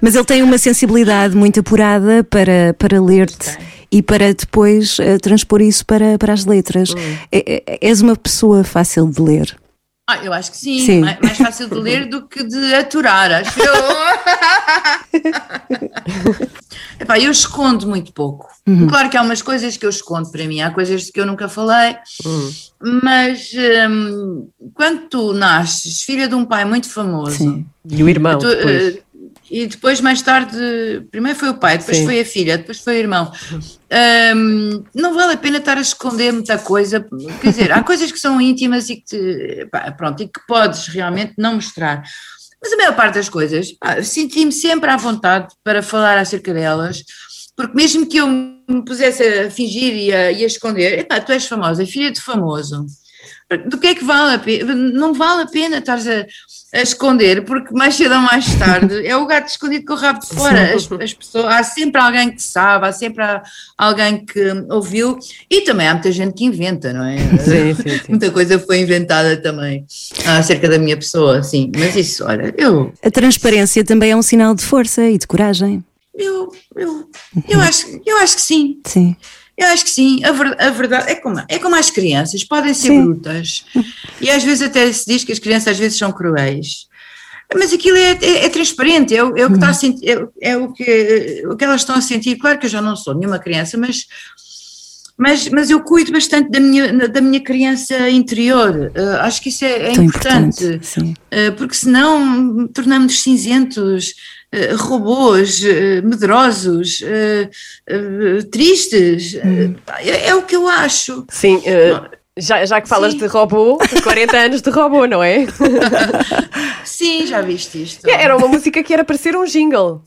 Mas ele tem uma sensibilidade muito apurada para, para ler-te e para depois eh, transpor isso para, para as letras. É- é- és uma pessoa fácil de ler. Ah, eu acho que sim, Sim. Mais, mais fácil de ler do que de aturar, acho eu. Epá, eu escondo muito pouco. Claro que há umas coisas que eu escondo para mim, há coisas que eu nunca falei, mas hum, quando tu nasces filha de um pai muito famoso, Sim. E o irmão. tu, depois. eh, e depois, mais tarde, primeiro foi o pai, depois Sim. foi a filha, depois foi o irmão. Hum, não vale a pena estar a esconder muita coisa. Quer dizer, há coisas que são íntimas e que, te- pá, pronto, e que podes realmente não mostrar. Mas a maior parte das coisas, senti-me sempre à vontade para falar acerca delas, porque mesmo que eu me pusesse a fingir e a, e a esconder, epá, tu és famosa, filha de famoso. Do que é que vale a pena? Não vale a pena estares a, a esconder, porque mais cedo ou mais tarde é o gato escondido com o rabo de fora. As, as pessoas, há sempre alguém que sabe, há sempre a- alguém que ouviu, e também há muita gente que inventa, não é? Sim, sim, sim. Muita coisa foi inventada também acerca da minha pessoa, sim. Mas isso, olha, eu, A transparência também é um sinal de força e de coragem. eu, eu, eu, acho, eu acho que sim. Sim. Eu acho que sim, a, ver- a verdade é como, é como as crianças, podem ser Sim. brutas e às vezes até se diz que as crianças às vezes são cruéis, mas aquilo é, é- é transparente, é, o- é o que está a sentir, é, é o, que, o que elas estão a sentir. Claro que eu já não sou nenhuma criança, mas, mas, mas eu cuido bastante da minha, da minha criança interior. Eh, acho que isso é, é importante. importante. Uh, porque senão tornamos-nos cinzentos, uh, robôs, uh, medrosos, uh, uh, tristes. Uh, é, é o que eu acho. Sim, já, já que falas Sim. de robô, 40 anos de robô, não é? Sim, já viste isto. Era uma música que era para ser um jingle.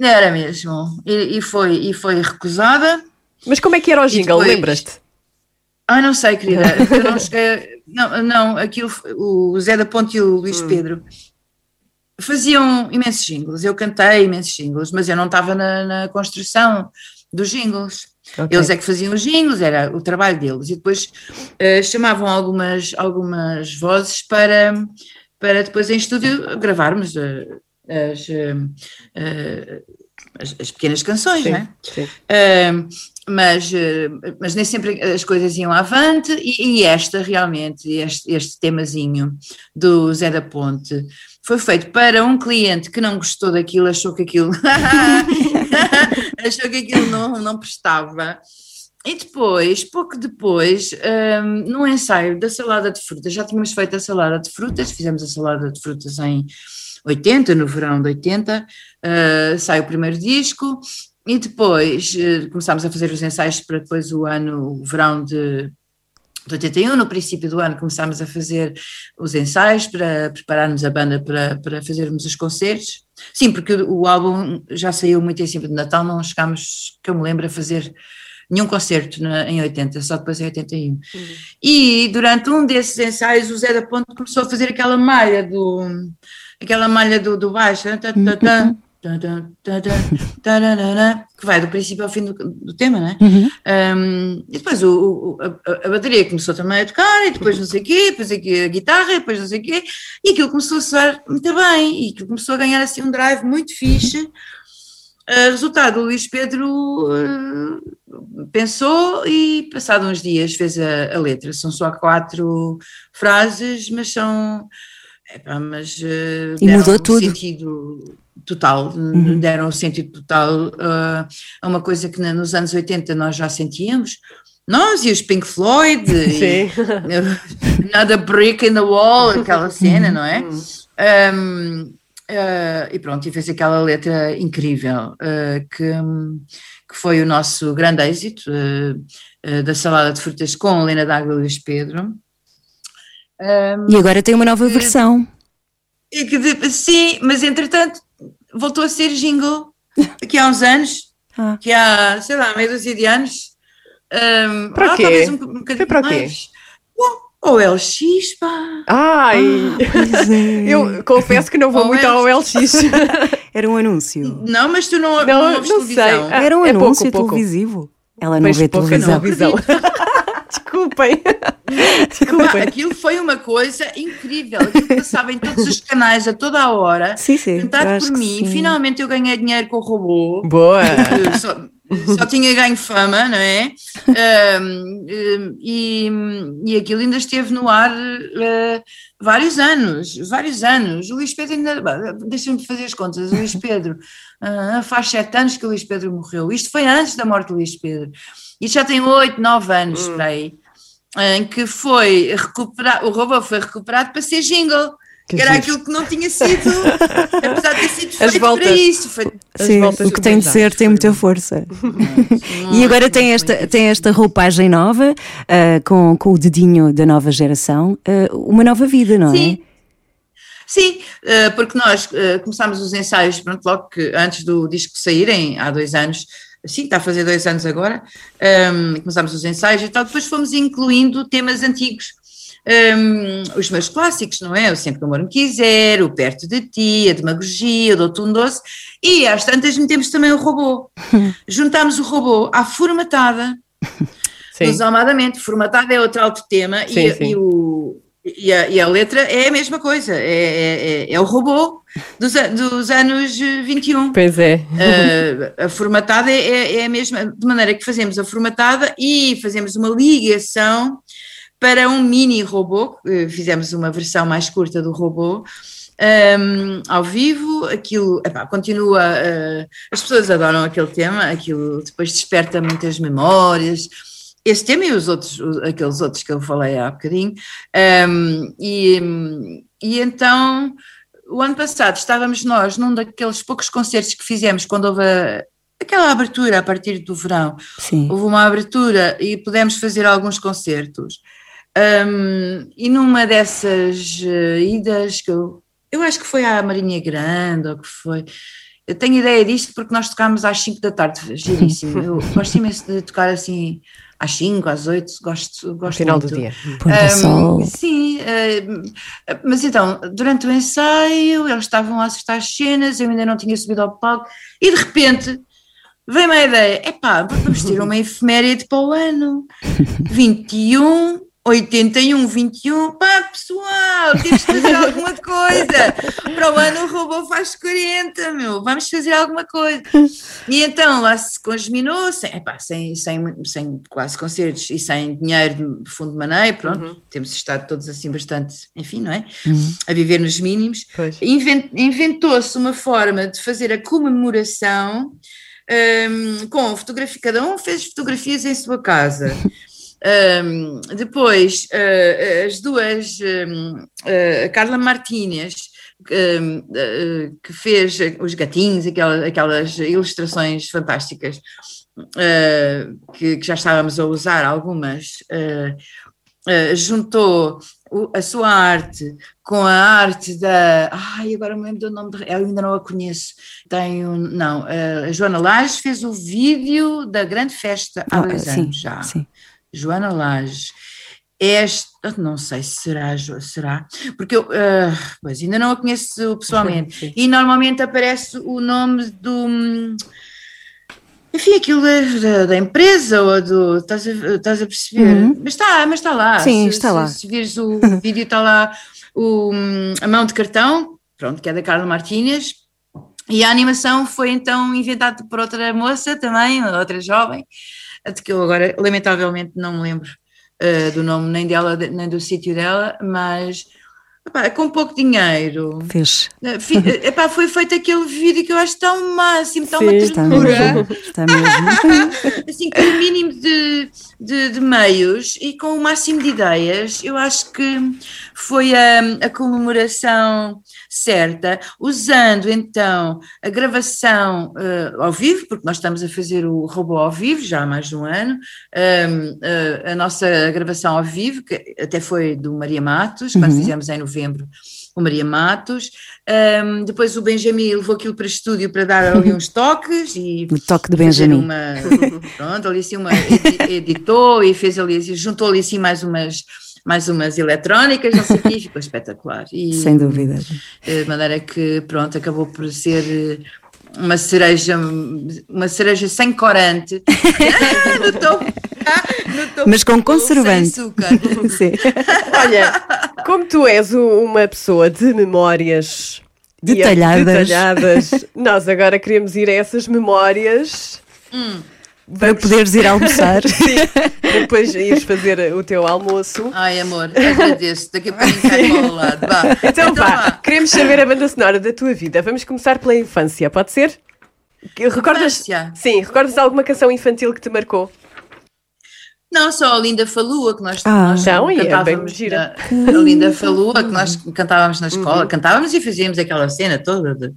Era mesmo. E, e foi, e foi recusada. Mas como é que era o jingle? depois- Lembras-te? Ah, não sei, querida. Eu não cheguei. Não, não aquilo, o Zé da Ponte e o Luís Hum. Pedro faziam imensos jingles. Eu cantei imensos jingles, mas eu não estava na, na construção dos jingles. Ok. Eles é que faziam os jingles, era o trabalho deles. E depois eh, chamavam algumas, algumas vozes para, para depois em estúdio gravarmos eh, as, eh, as, as pequenas canções, Sim, não é? sim. Mas, eh, mas nem sempre as coisas iam avante, e, e esta realmente, este, este temazinho do Zé da Ponte, foi feito para um cliente que não gostou daquilo, achou que aquilo achou que aquilo não, não prestava. E depois, pouco depois, ahm, no ensaio da salada de frutas, já tínhamos feito a salada de frutas, fizemos a salada de frutas em 80, no verão de 80, ah, sai o primeiro disco, e depois eh, começámos a fazer os ensaios para depois o ano, o verão de, de 81, no princípio do ano começámos a fazer os ensaios para prepararmos a banda para, para fazermos os concertos. Sim, porque o álbum já saiu muito em cima de Natal, não chegámos, que eu me lembro, a fazer nenhum concerto na- em 80, só depois em 81. E durante um desses ensaios o Zé da Ponte começou a fazer aquela malha do aquela malha do, do baixo tá, tá, tá, tá, tá, tá, tá, que vai do princípio ao fim do, do tema, não é? Um, e depois o, o- a, a bateria começou também a tocar, e depois não sei o quê, depois aqui a guitarra, e depois não sei o quê, e aquilo começou a soar muito bem, e aquilo começou a ganhar assim um drive muito fixe. Uh, resultado, o Luís Pedro uh, pensou e, passado uns dias, fez a, a letra. São só quatro frases, mas são. mas, uh, E mudou um tudo. sentido total, deram um sentido total uh, a uma coisa que nos anos 80 nós já sentíamos. Nós e os Pink Floyd, e. Nada Brick in the Wall, aquela cena, não é? Um, uh, e pronto, e fez aquela letra incrível, uh, que, um, que foi o nosso grande êxito uh, da salada de frutas com Helena D'Água e Luís Pedro. Um, E agora tem uma nova versão. que sim, mas entretanto voltou a ser jingle aqui há uns anos, Ah. que há, sei lá, meia dúzia de anos. Um, Para ah, quê? talvez um, um bocadinho Foi para quê? O, o LX, pá. Ai! Pois é. Eu confesso que não vou Ou muito ao LX. Era um anúncio. Não, mas tu não, Não, não, não sei. Ah, Era um é pouco, anúncio pouco. televisivo. Ela não Vejo vê televisão. televisão. Desculpem. Desculpem. aquilo foi uma coisa incrível. Aquilo passava em todos os canais a toda a hora. Sim, sim. Cantado por mim. sim. Finalmente eu ganhei dinheiro com o robô. Boa. Só, só tinha ganho fama, não é? Ahm, e, e aquilo ainda esteve no ar eh, vários anos, vários anos. O Luís Pedro ainda, deixa-me fazer as contas, o Luís Pedro, ah, faz sete anos que o Luís Pedro morreu. Isto foi antes da morte do Luís Pedro. Isto já tem oito, nove anos, para aí, em que foi recuperado, o robô foi recuperado para ser jingle. Que era aquilo que não tinha sido, apesar de ter sido As feito voltas. para isso. Foi, As Sim, voltas o que tem de ser tem muita força. E agora tem esta, tem esta roupagem nova, ah, com, com o dedinho da nova geração, ah, uma nova vida, não Sim. é? Sim, eh, porque nós começámos os ensaios, pronto, logo que antes do disco saírem, há dois anos, sim, está a fazer dois anos agora, ehm, começámos os ensaios e tal, depois fomos incluindo temas antigos, ehm, os meus clássicos, não é? O Sempre que o Amor Me Quiser, o Perto de Ti, a Demagogia, o Doutor Doce, e às tantas metemos também o robô. Juntámos o robô à formatada, Sim. formatada é outro alto tema Sim, e, sim. e o, e, a, e a letra é a mesma coisa, é, é, é- é o robô dos, dos anos eh, 21. Pois é. Uh, a formatada é, é- é a mesma, de maneira que fazemos a formatada e fazemos uma ligação para um mini robô, fizemos uma versão mais curta do robô. um, ao vivo, aquilo epá, continua. uh, as pessoas adoram aquele tema, aquilo depois desperta muitas memórias. Esse tema e os outros, os- aqueles outros que eu falei há bocadinho. Um, e, e então, o ano passado estávamos nós num daqueles poucos concertos que fizemos quando houve a- aquela abertura a partir do verão. Sim. Houve uma abertura e pudemos fazer alguns concertos. Um, e numa dessas eh, idas que eu, eu acho que foi à Marinha Grande ou que foi, Eu tenho ideia disto porque nós tocámos às 5 da tarde, giríssimo. Eu gosto imenso de tocar assim às 5, às 8, gosto, gosto final muito. do dia. Pôr do Ahm, sol. Sim, ahm, mas então, durante o ensaio, eles estavam a acertar as cenas, eu ainda não tinha subido ao palco, e de repente veio-me a ideia: epá, vamos ter uma efeméride para o ano 21. 81, 21, pá pessoal, temos de fazer alguma coisa. Para o ano o robô faz 40, meu, vamos fazer alguma coisa. E então lá se congeminou, sem, epá, sem, sem, sem quase concertos e sem dinheiro de fundo de maneio, pronto, temos estado todos assim bastante, enfim, não é? A viver nos mínimos. Pois. Inven- Inventou-se uma forma de fazer a comemoração hum, com fotografia, cada um fez fotografias em sua casa. Hum, depois, eh, as duas, hum, eh, a Carla Martínez, eh, que fez os gatinhos, aquela- aquelas ilustrações fantásticas, que, que já estávamos a usar algumas, juntou a sua arte com a arte da. Ai, agora me lembro do nome, de, eu ainda não a conheço. Tem um, não, a Joana Lages fez o vídeo da grande festa há Ah, dois sim, anos já. sim. Joana Lages. Esta, não sei se será, será, porque eu, ah, pois ainda não a conheço pessoalmente, Sim. e normalmente aparece o nome do, enfim, aquilo da, da empresa ou do, estás a, estás a perceber? Uhum. Mas está, mas está lá. Sim, se, está se- lá. Se vires o vídeo, está lá o, a mão de cartão, pronto, que é da Carla Martínez, e a animação foi então inventada por outra moça também, outra jovem, de que eu agora lamentavelmente não me lembro eh, do nome nem dela nem do sítio dela, mas epá, com pouco dinheiro Fez. eh, eh, epá, foi feito aquele vídeo que eu acho tão máximo, tão Sim, uma Está mesmo. Está mesmo. assim com o mínimo de, de, de meios e com o máximo de ideias, eu acho que foi a, a comemoração certa, usando então a gravação eh, ao vivo, porque nós estamos a fazer o robô ao vivo já há mais de um ano, ehm, eh, a nossa gravação ao vivo, que até foi do Maria Matos, quando Uhum. fizemos em novembro o Maria Matos, ehm, depois o Benjamin levou aquilo para estúdio para dar ali uns toques e O toque fazer Benjamin. Uma, pronto, ali assim uma edi- editou e fez ali, assim, juntou ali assim mais umas mais umas eletrónicas, não sei o quê, e ficou espetacular. E, Sem dúvida. eh, De maneira que, pronto, acabou por ser eh, uma cereja, uma cereja sem corante, no topo, no topo Mas com conservante. Sem açúcar. Sim. Olha, como tu és uma pessoa de memórias Detalhadas. detalhadas, nós agora queremos ir a essas memórias. Para poderes ir almoçar. Sim, depois ires fazer o teu almoço. Ai, amor, agradeço. Daqui a pouquinho cai ao lado. Vá. Então vá, vá. queremos saber a banda sonora da tua vida. Vamos começar pela infância, pode ser? Recordas? Infância? Sim, recordas alguma canção infantil que te marcou? Não, só a Linda Falua que nós, Ah. nós Então, é cantávamos. gira. na- a Linda Falua que nós cantávamos na escola, cantávamos e fazíamos aquela cena toda de-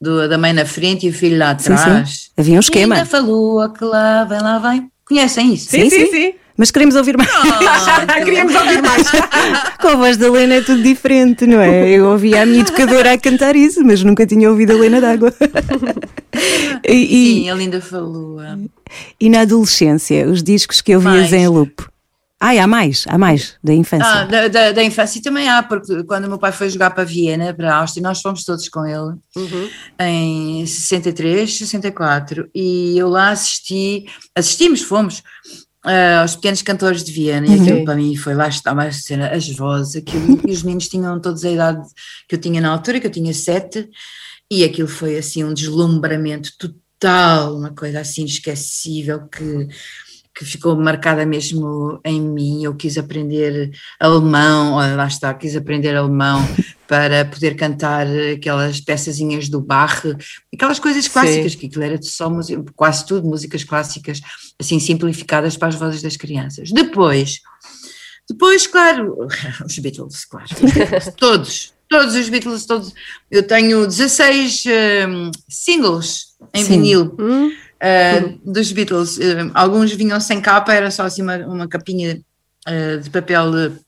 do- da mãe na frente e o filho lá Sim, atrás. sim. Havia um esquema. Linda Falua que lá vem, lá vem. Conhecem isso? Sim, Sim, sim, sim. Mas queremos ouvir mais. Queríamos ouvir mais. Com a voz da Lena é tudo diferente, não é? Eu ouvia a minha educadora a cantar isso, mas nunca tinha ouvido a Lena d'Água. E, Sim, a Linda Falua. e na adolescência, os discos que ouvias Mais. em loop? Ai, há mais, há mais, da infância. Ah, da, da, da infância também há, porque quando o meu pai foi jogar para Viena, para a Áustria, nós fomos todos com ele em 63, 64, e eu lá assisti, assistimos, fomos ah, aos pequenos cantores de Viena, e aquilo para mim foi lá está uma cena, as vozes, aquilo, e os meninos tinham todos a idade que eu tinha na altura, que eu tinha sete, e aquilo foi assim um deslumbramento total, uma coisa assim inesquecível que que ficou marcada mesmo em mim. Eu quis aprender alemão, olha, lá está, quis aprender alemão para poder cantar aquelas peçazinhas do Bach, aquelas coisas clássicas, que aquilo era só música, quase tudo músicas clássicas, assim simplificadas para as vozes das crianças. Depois, depois, claro, os Beatles, claro, os Beatles, todos, todos os Beatles, todos. Eu tenho 16 hum, singles em Sim. vinil Hum? Uh, dos Beatles. Uh, alguns vinham sem capa, era só assim uma, uma capinha uh, de papel uh,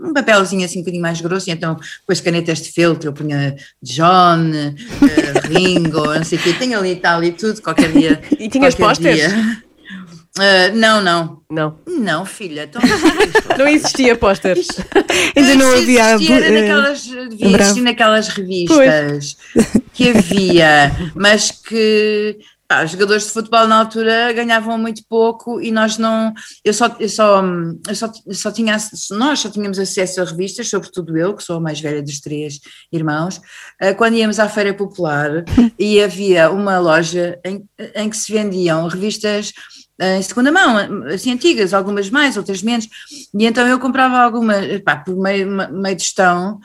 um papelzinho assim um bocadinho mais grosso, e então com as canetas de feltro eu punha John, eh, Ringo, não sei o quê, tenho ali e tal e tudo, qualquer dia. E tinhas dia. Eh, não, não. Não, Não, filha, então não existia pósteres. Ainda não havia. existia, era eh, naquelas, devia bravo. existir naquelas revistas que havia, mas que pá, os jogadores de futebol na altura ganhavam muito pouco e nós não. Eu só, eu só, eu só, eu só tinha, nós só tínhamos acesso a revistas, sobretudo eu, que sou a mais velha dos três irmãos, eh, quando íamos à Feira Popular e havia uma loja em, em que se vendiam revistas eh, em segunda mão, assim antigas, algumas mais, outras menos, e então eu comprava algumas, pá, por meio, meio de gestão,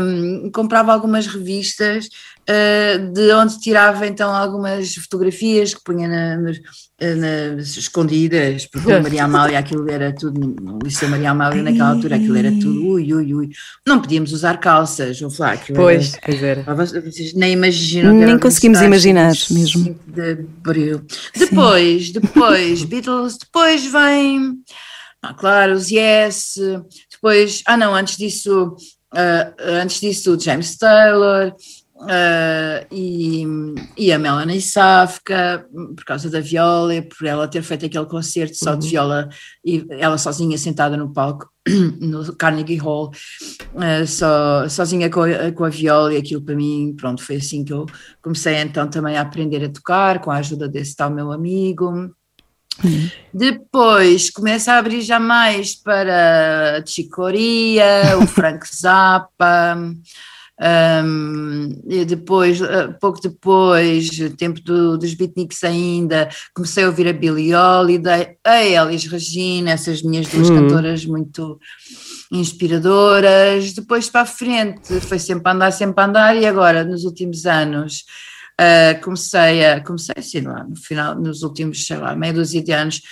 hum, comprava algumas revistas eh, de onde tirava então algumas fotografias que punha na- eh, nas escondidas, porque a Maria Amália aquilo era tudo, no Liceu Maria Amália naquela altura aquilo era tudo, ui, ui, ui, não podíamos usar calças, aquilo era- Pois, pois era. ah, vocês- nem imaginam. Nem conseguimos imaginar mesmo. 5 de abril. Depois, depois, Beatles, depois vem, ah, claro, os Yes, depois, ah não, antes disso, ah, antes disso, o James Taylor. Ah, e, e a Melanie Safka, por causa da viola, por ela ter feito aquele concerto só de viola e ela sozinha sentada no palco no Carnegie Hall, eh, só, sozinha com a, com a viola e aquilo para mim, pronto, foi assim que eu comecei então também a aprender a tocar com a ajuda desse tal meu amigo. Depois começa a abrir já mais para a Chicoria, o Frank Zappa, um, e depois, uh, pouco depois, tempo do- dos beatniks ainda, comecei a ouvir a Billie Holiday, a Elis Regina, essas minhas duas cantoras muito inspiradoras. Depois para a frente, foi sempre a andar, sempre a andar, e agora, nos últimos anos, uh, comecei a, comecei, lá, no final, nos últimos, sei lá, meia dúzia de anos,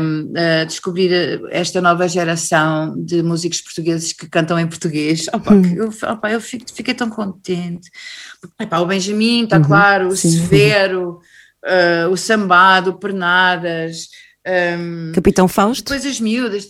um, a descobrir esta nova geração de músicos portugueses que cantam em português. Opa, que eu, opa, eu fico- fiquei tão contente. Epá, o Benjamin, está claro, o sim. Severo, uh, o Sambado, o Pernadas. um, Capitão Fausto? depois as miúdas.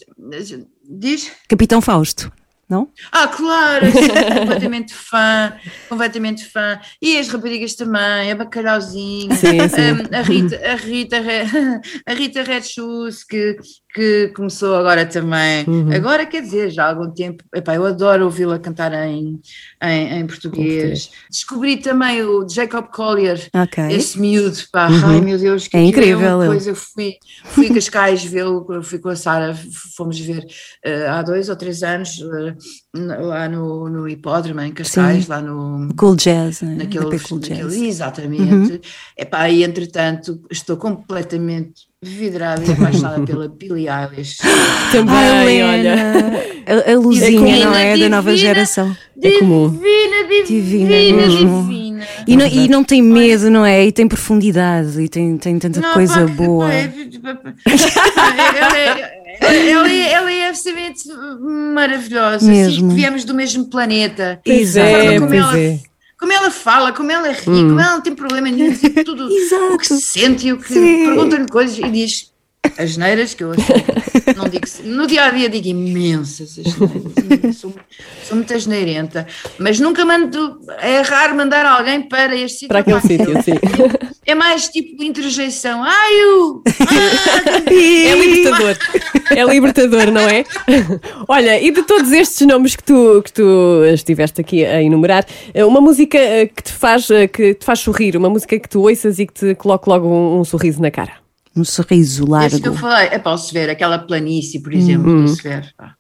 Diz? Capitão Fausto, não? Ah, claro, completamente fã, completamente fã. E as raparigas também, a bacalhauzinho, Sim, sim. um, a Rita, a Rita, a Rita Red Shoes, que, que começou agora também. Uhum. Agora, quer dizer, já há algum tempo. Epá, eu adoro ouvi-la cantar em, em, em português. Descobri também o Jacob Collier, Ok. esse miúdo, pá, ai meu Deus, que É aquilo incrível, coisa. Eu fui, fui a Cascais vê-lo, fui com a Sara, fomos ver eh, há dois ou três anos eh, lá no, no hipódromo em Cascais, lá no. Cool Jazz, né? Naquele, Cool naquele- Jazz. Uhum. exatamente. Epá, e entretanto estou completamente vidrada e apaixonada pela Billie Eilish. Também, Ai, olha. A, a luzinha, Divina, não é? Da nova divina. geração. É comum. Divina, Divina divina, mesmo. divina. E não, e não tem medo, não é? E tem profundidade, e tem, tem tanta Não, coisa pá, boa. pá, é- ela, é, ela, é, ela é absolutamente maravilhosa. Mesmo. Que viemos do mesmo planeta. Pois A é, pois ela, é. Como ela fala, como ela ri, como ela não tem problema nenhum dizer tudo o que sente e o que pergunta-lhe coisas e diz as neiras que eu acho. Não digo, no dia a dia digo imensas asneiras. Sou, sou muito asneirenta, mas nunca mando. É raro mandar alguém para este sítio. Para aquele sítio, sim. é mais tipo interjeição. Ai, eu! É libertador. É libertador, não é? Olha, e de todos estes nomes que tu, que tu estiveste aqui a enumerar, uma música eh, que te faz, eh, que te faz sorrir, uma música que tu ouças e que te coloque logo um, um sorriso na cara. Um sorriso Esse que eu largo. falei, é para o Severo, aquela planície, por exemplo, do Severo. pá.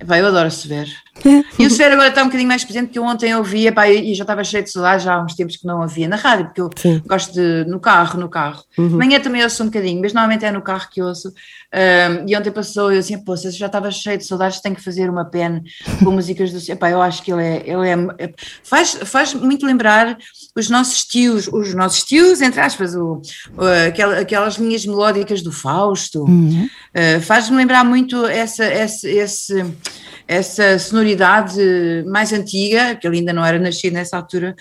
Epá, eu adoro o Severo. E o Severo agora está um bocadinho mais presente, que eu ontem ouvia, pá, e já estava cheio de saudades, já há uns tempos que não havia na rádio, porque eu Sim. gosto de, no carro, no carro. Manhã também ouço um bocadinho, mas normalmente é no carro que ouço. Ahm, e ontem passou, eu assim, pô, se já estava cheio de saudades, tenho que fazer uma pen com músicas do Epá, eu acho que ele é, ele é, é- faz, faz muito lembrar os nossos tios, os nossos tios, entre aspas, o, o- aquela- aquelas linhas melódicas do Fausto, Uh, faz-me lembrar muito essa, esse- essa sonoridade mais antiga, que ele ainda não era nascido nessa altura,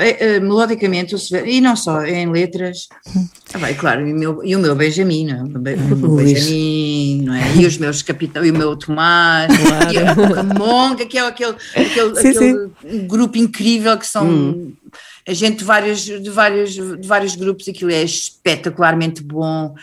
é, é, melodicamente, e não só, em letras, Ah, pá, e claro, e o meu, e o meu Benjamin, não é? o Luís. Benjamin, não é? E os meus capitães, e o meu Tomás, e a Camonga, que é aquele, aquele, Sim, aquele grupo incrível que são a gente de vários, de, vários, de vários grupos, aquilo é espetacularmente bom.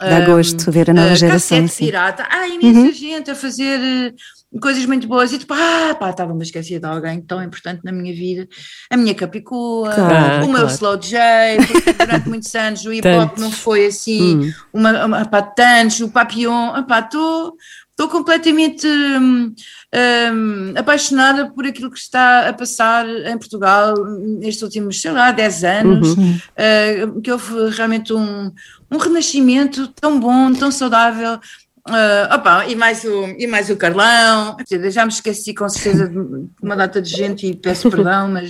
Dá gosto ver a nova ah, geração, Cassete sim. pirata. Há imensa gente a fazer eh, coisas muito boas e tipo, ah, pá, estava-me a esquecer de alguém tão importante na minha vida. A minha Capicua, Claro. o meu Claro. Slow J, porque durante muitos anos o hip hop não foi assim, uma, uma, pá, tantos, o Papillon, pá, estou. Estou completamente hum, hum, apaixonada por aquilo que está a passar em Portugal nestes últimos, sei lá, 10 anos, uh, que houve realmente um, um renascimento tão bom, tão saudável. Uh, opa, e, mais o, e mais o Carlão, já me esqueci com certeza de uma data de gente e peço perdão, mas,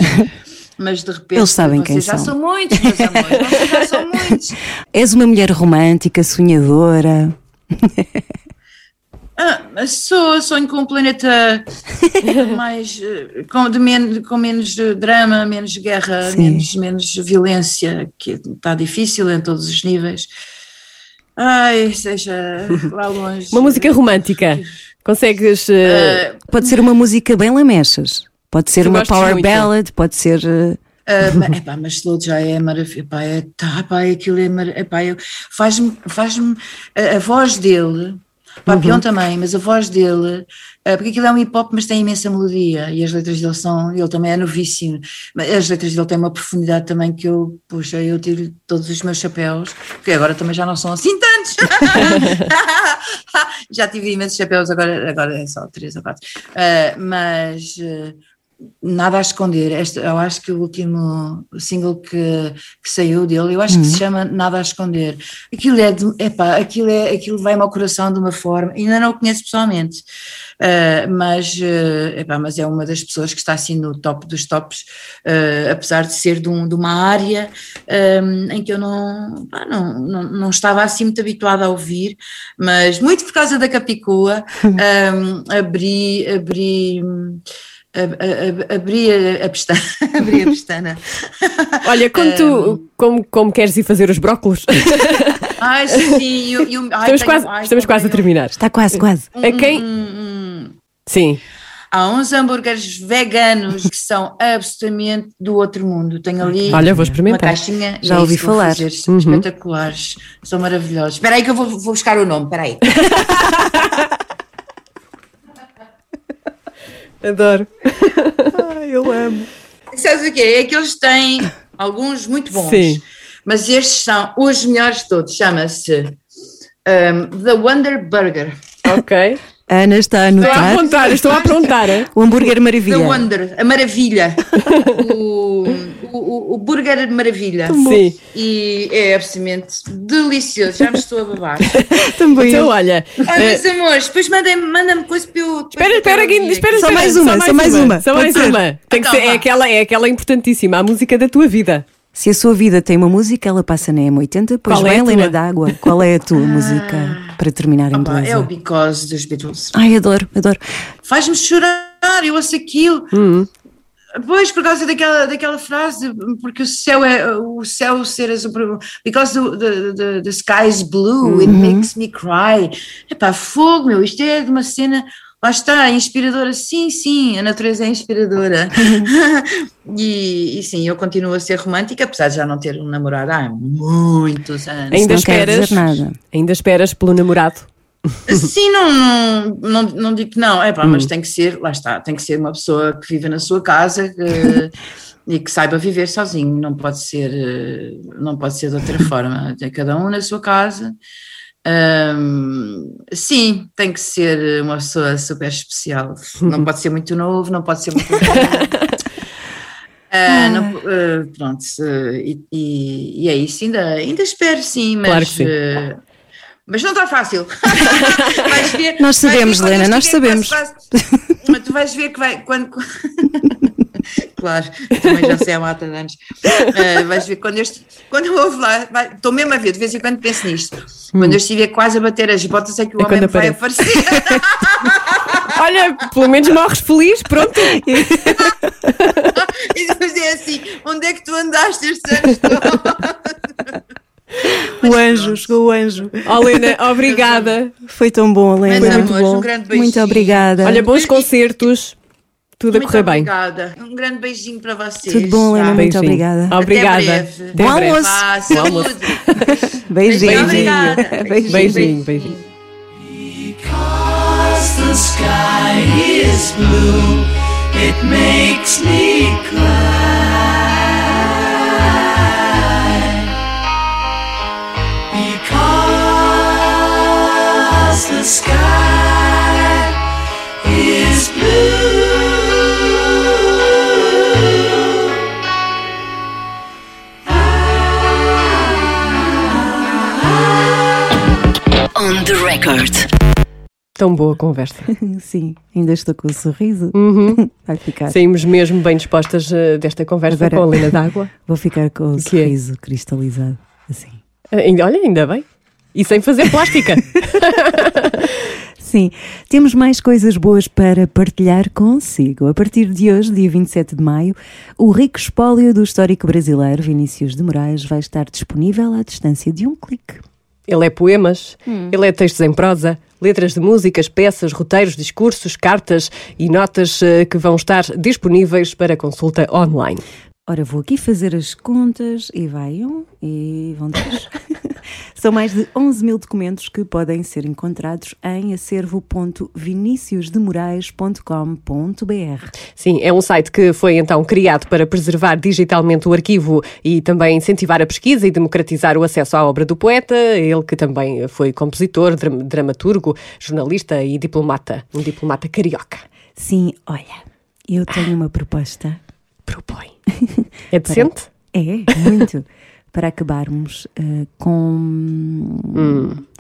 mas de repente Eles sabem quem já são. são muitos, meus amores, vocês já são muitos. És uma mulher romântica, sonhadora. Ah, sou, sonho com um planeta mais eh, com, de men com menos eh, drama, menos guerra, Sim. menos, menos violência, que está difícil em todos os níveis. Ai, seja lá longe. Uma música romântica. Consegues. Ah, Pode ser uma música bem lamechas. Pode ser uma power muito. ballad, pode ser. ma- epá, mas Slow já é maravilhoso. Epá, é, tá, pá, aquilo é maravilhoso. Faz-me faz a, a voz dele, Papião também, mas a voz dele, ah, porque aquilo é um hip hop, mas tem imensa melodia e as letras dele são. Ele também é novíssimo, mas as letras dele têm uma profundidade também que eu, puxa, eu tiro todos os meus chapéus, que agora também já não são assim tantos. já tive imensos chapéus, agora, agora é só três ou quatro. Ah, mas. Nada a esconder. Este, eu acho que o último single que, que saiu dele, eu acho que se chama Nada a Esconder. Aquilo é, de, epá, aquilo é, aquilo vai-me ao coração de uma forma, ainda não o conheço pessoalmente, ah, mas, ah, epá, mas é uma das pessoas que está assim no top dos tops, ah, apesar de ser de, um- de uma área ah, em que eu não, pá, não, não, não estava assim muito habituada a ouvir, mas muito por causa da Capicua, ah, abri, abri abri a, a pestana. abri a pestana. olha, como tu. Como, como queres ir fazer os brócolos? Ai, sim, e o- e o- ai, estamos tenho- quase, ai, estamos quase a tenho- terminar. Está quase, quase. A quem. Hum, Sim. Há uns hambúrgueres veganos que são absolutamente do outro mundo. Tenho ali Olha, vou uma experimentar. caixinha e Já ouvi falar. fazer. São espetaculares, são maravilhosos. Espera aí que eu vou, vou buscar o nome, espera aí. Adoro. Eu amo. Sabes o quê? É que eles têm alguns muito bons, Sim. mas estes são os melhores de todos. Chama-se um, The Wonder Burger. Ok. Ana está a Estou a anotar apontar, estou a apontar. hein? o hambúrguer The maravilha. Wonder, a maravilha. o, o, o- o burger maravilha. Sim. E é absolutamente delicioso. Já me estou a babar. Também. Então, olha. Ai, eh, meus amores, depois manda-me coisa para eu. Espera, espera, aqui, espera, Só espera, mais uma, só mais uma. Só mais uma. Tem que Então ser, é, aquela, é aquela importantíssima, a música da tua vida. Se a sua vida tem uma música, ela passa na M80, pois Qual é bem, a tua? Helena d'Água. Qual é a tua música para terminar em beleza? é o Because dos Beatles. Ai, adoro, adoro. Faz-me chorar, eu ouço aquilo. Pois, por causa daquela, daquela frase, porque o céu é o céu ser azul, because the, the, the, sky is blue, it makes me cry. Epá, fogo, meu, isto é de uma cena, lá está, inspiradora, sim, sim, a natureza é inspiradora. e, e sim, eu continuo a ser romântica, apesar de já não ter um namorado há muitos anos. Ainda não quer esperas. dizer nada. Ainda esperas pelo namorado. Sim, não, não, não, não digo que não, é pá, mas tem que ser, lá está, tem que ser uma pessoa que viva na sua casa que- e que saiba viver sozinho, não pode ser, eh, não pode ser de outra forma, tem cada um na sua casa. Sim, tem que ser uma pessoa super especial, não pode ser muito novo, não pode ser muito. Ah, não- ah, pronto, eh, e, e- e é isso, ainda, ainda espero sim, mas, Claro sim. mas não está fácil. Ver- Nós sabemos, eu nós sabemos. Mas tu vais ver que vai. Quando, claro, também já sei há mata de anos. Ah, vais ver quando eu, quando eu ouvo lá, estou mesmo a ver, de vez em quando penso nisto. Quando eu estiver quase a bater as botas, é que o É homem vai aparece. aparecer. Olha, pelo menos morres feliz, pronto. E depois é assim: onde é que tu andaste estes anos todos? O anjo, chegou o anjo. Oh, obrigada. Foi tão bom, Helena. Muito bom. um muito obrigada. Olha, bons concertos. Tudo a Muito correr bem. obrigada. Um grande beijinho para vocês. Tudo bom, Helena? tá? Muito Beijinho. obrigada. Obrigada. breve. Até Bom breve. Bom almoço. saúde. Beijinho. Obrigada. Beijinho. Beijinho, beijinho. Because the sky is blue, it makes me cry. Because the sky record. Tão boa conversa. Sim, ainda estou com o sorriso. Vai ficar. Saímos mesmo bem dispostas eh, desta conversa Agora- com a Helena d'Água. Vou ficar com o que é? sorriso cristalizado. Assim. Ainda, olha, ainda bem. E sem fazer plástica. Sim, temos mais coisas boas para partilhar consigo. A partir de hoje, dia 27 de maio, o rico espólio do histórico brasileiro Vinícius de Moraes vai estar disponível à distância de um clique. Ele é poemas, ele é textos em prosa, letras de músicas, peças, roteiros, discursos, cartas e notas eh, que vão estar disponíveis para consulta online. Ora, vou aqui fazer as contas e vai um e vão dois. São mais de 11 mil documentos que podem ser encontrados em acervo.viniciusdemorais.com.br. Sim, é um site que foi então criado para preservar digitalmente o arquivo e também incentivar a pesquisa e democratizar o acesso à obra do poeta, ele que também foi compositor, dram- dramaturgo, jornalista e diplomata, um diplomata carioca. Sim, olha, eu tenho uma proposta. Propõe. É decente? É, muito. para acabarmos eh, com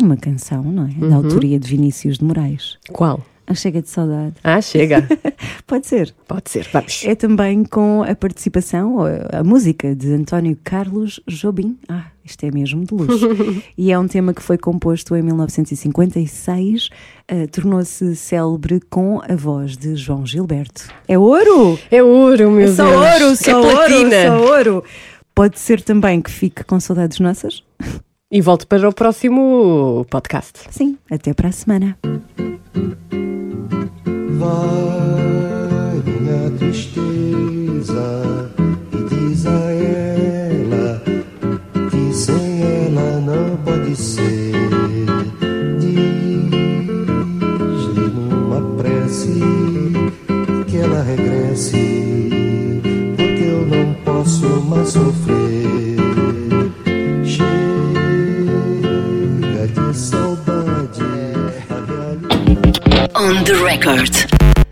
uma canção, não é? Da autoria de Vinícius de Moraes. Qual? A Chega de Saudade. Ah, chega. Pode ser. Pode ser, vamos. É também com a participação, a música de António Carlos Jobim. Ah, isto é mesmo de luxo. e é um tema que foi composto em 1956, eh, tornou-se célebre com a voz de João Gilberto. É ouro! É ouro, meu É só Deus. ouro, só é ouro, só ouro. Pode ser também que fique com saudades nossas? E volto para o próximo podcast. Sim, até para a semana. Vai minha tristeza e diz a ela que sem ela não pode ser. Diz-lhe numa prece que ela regresse, porque eu não posso mais sofrer. On the record.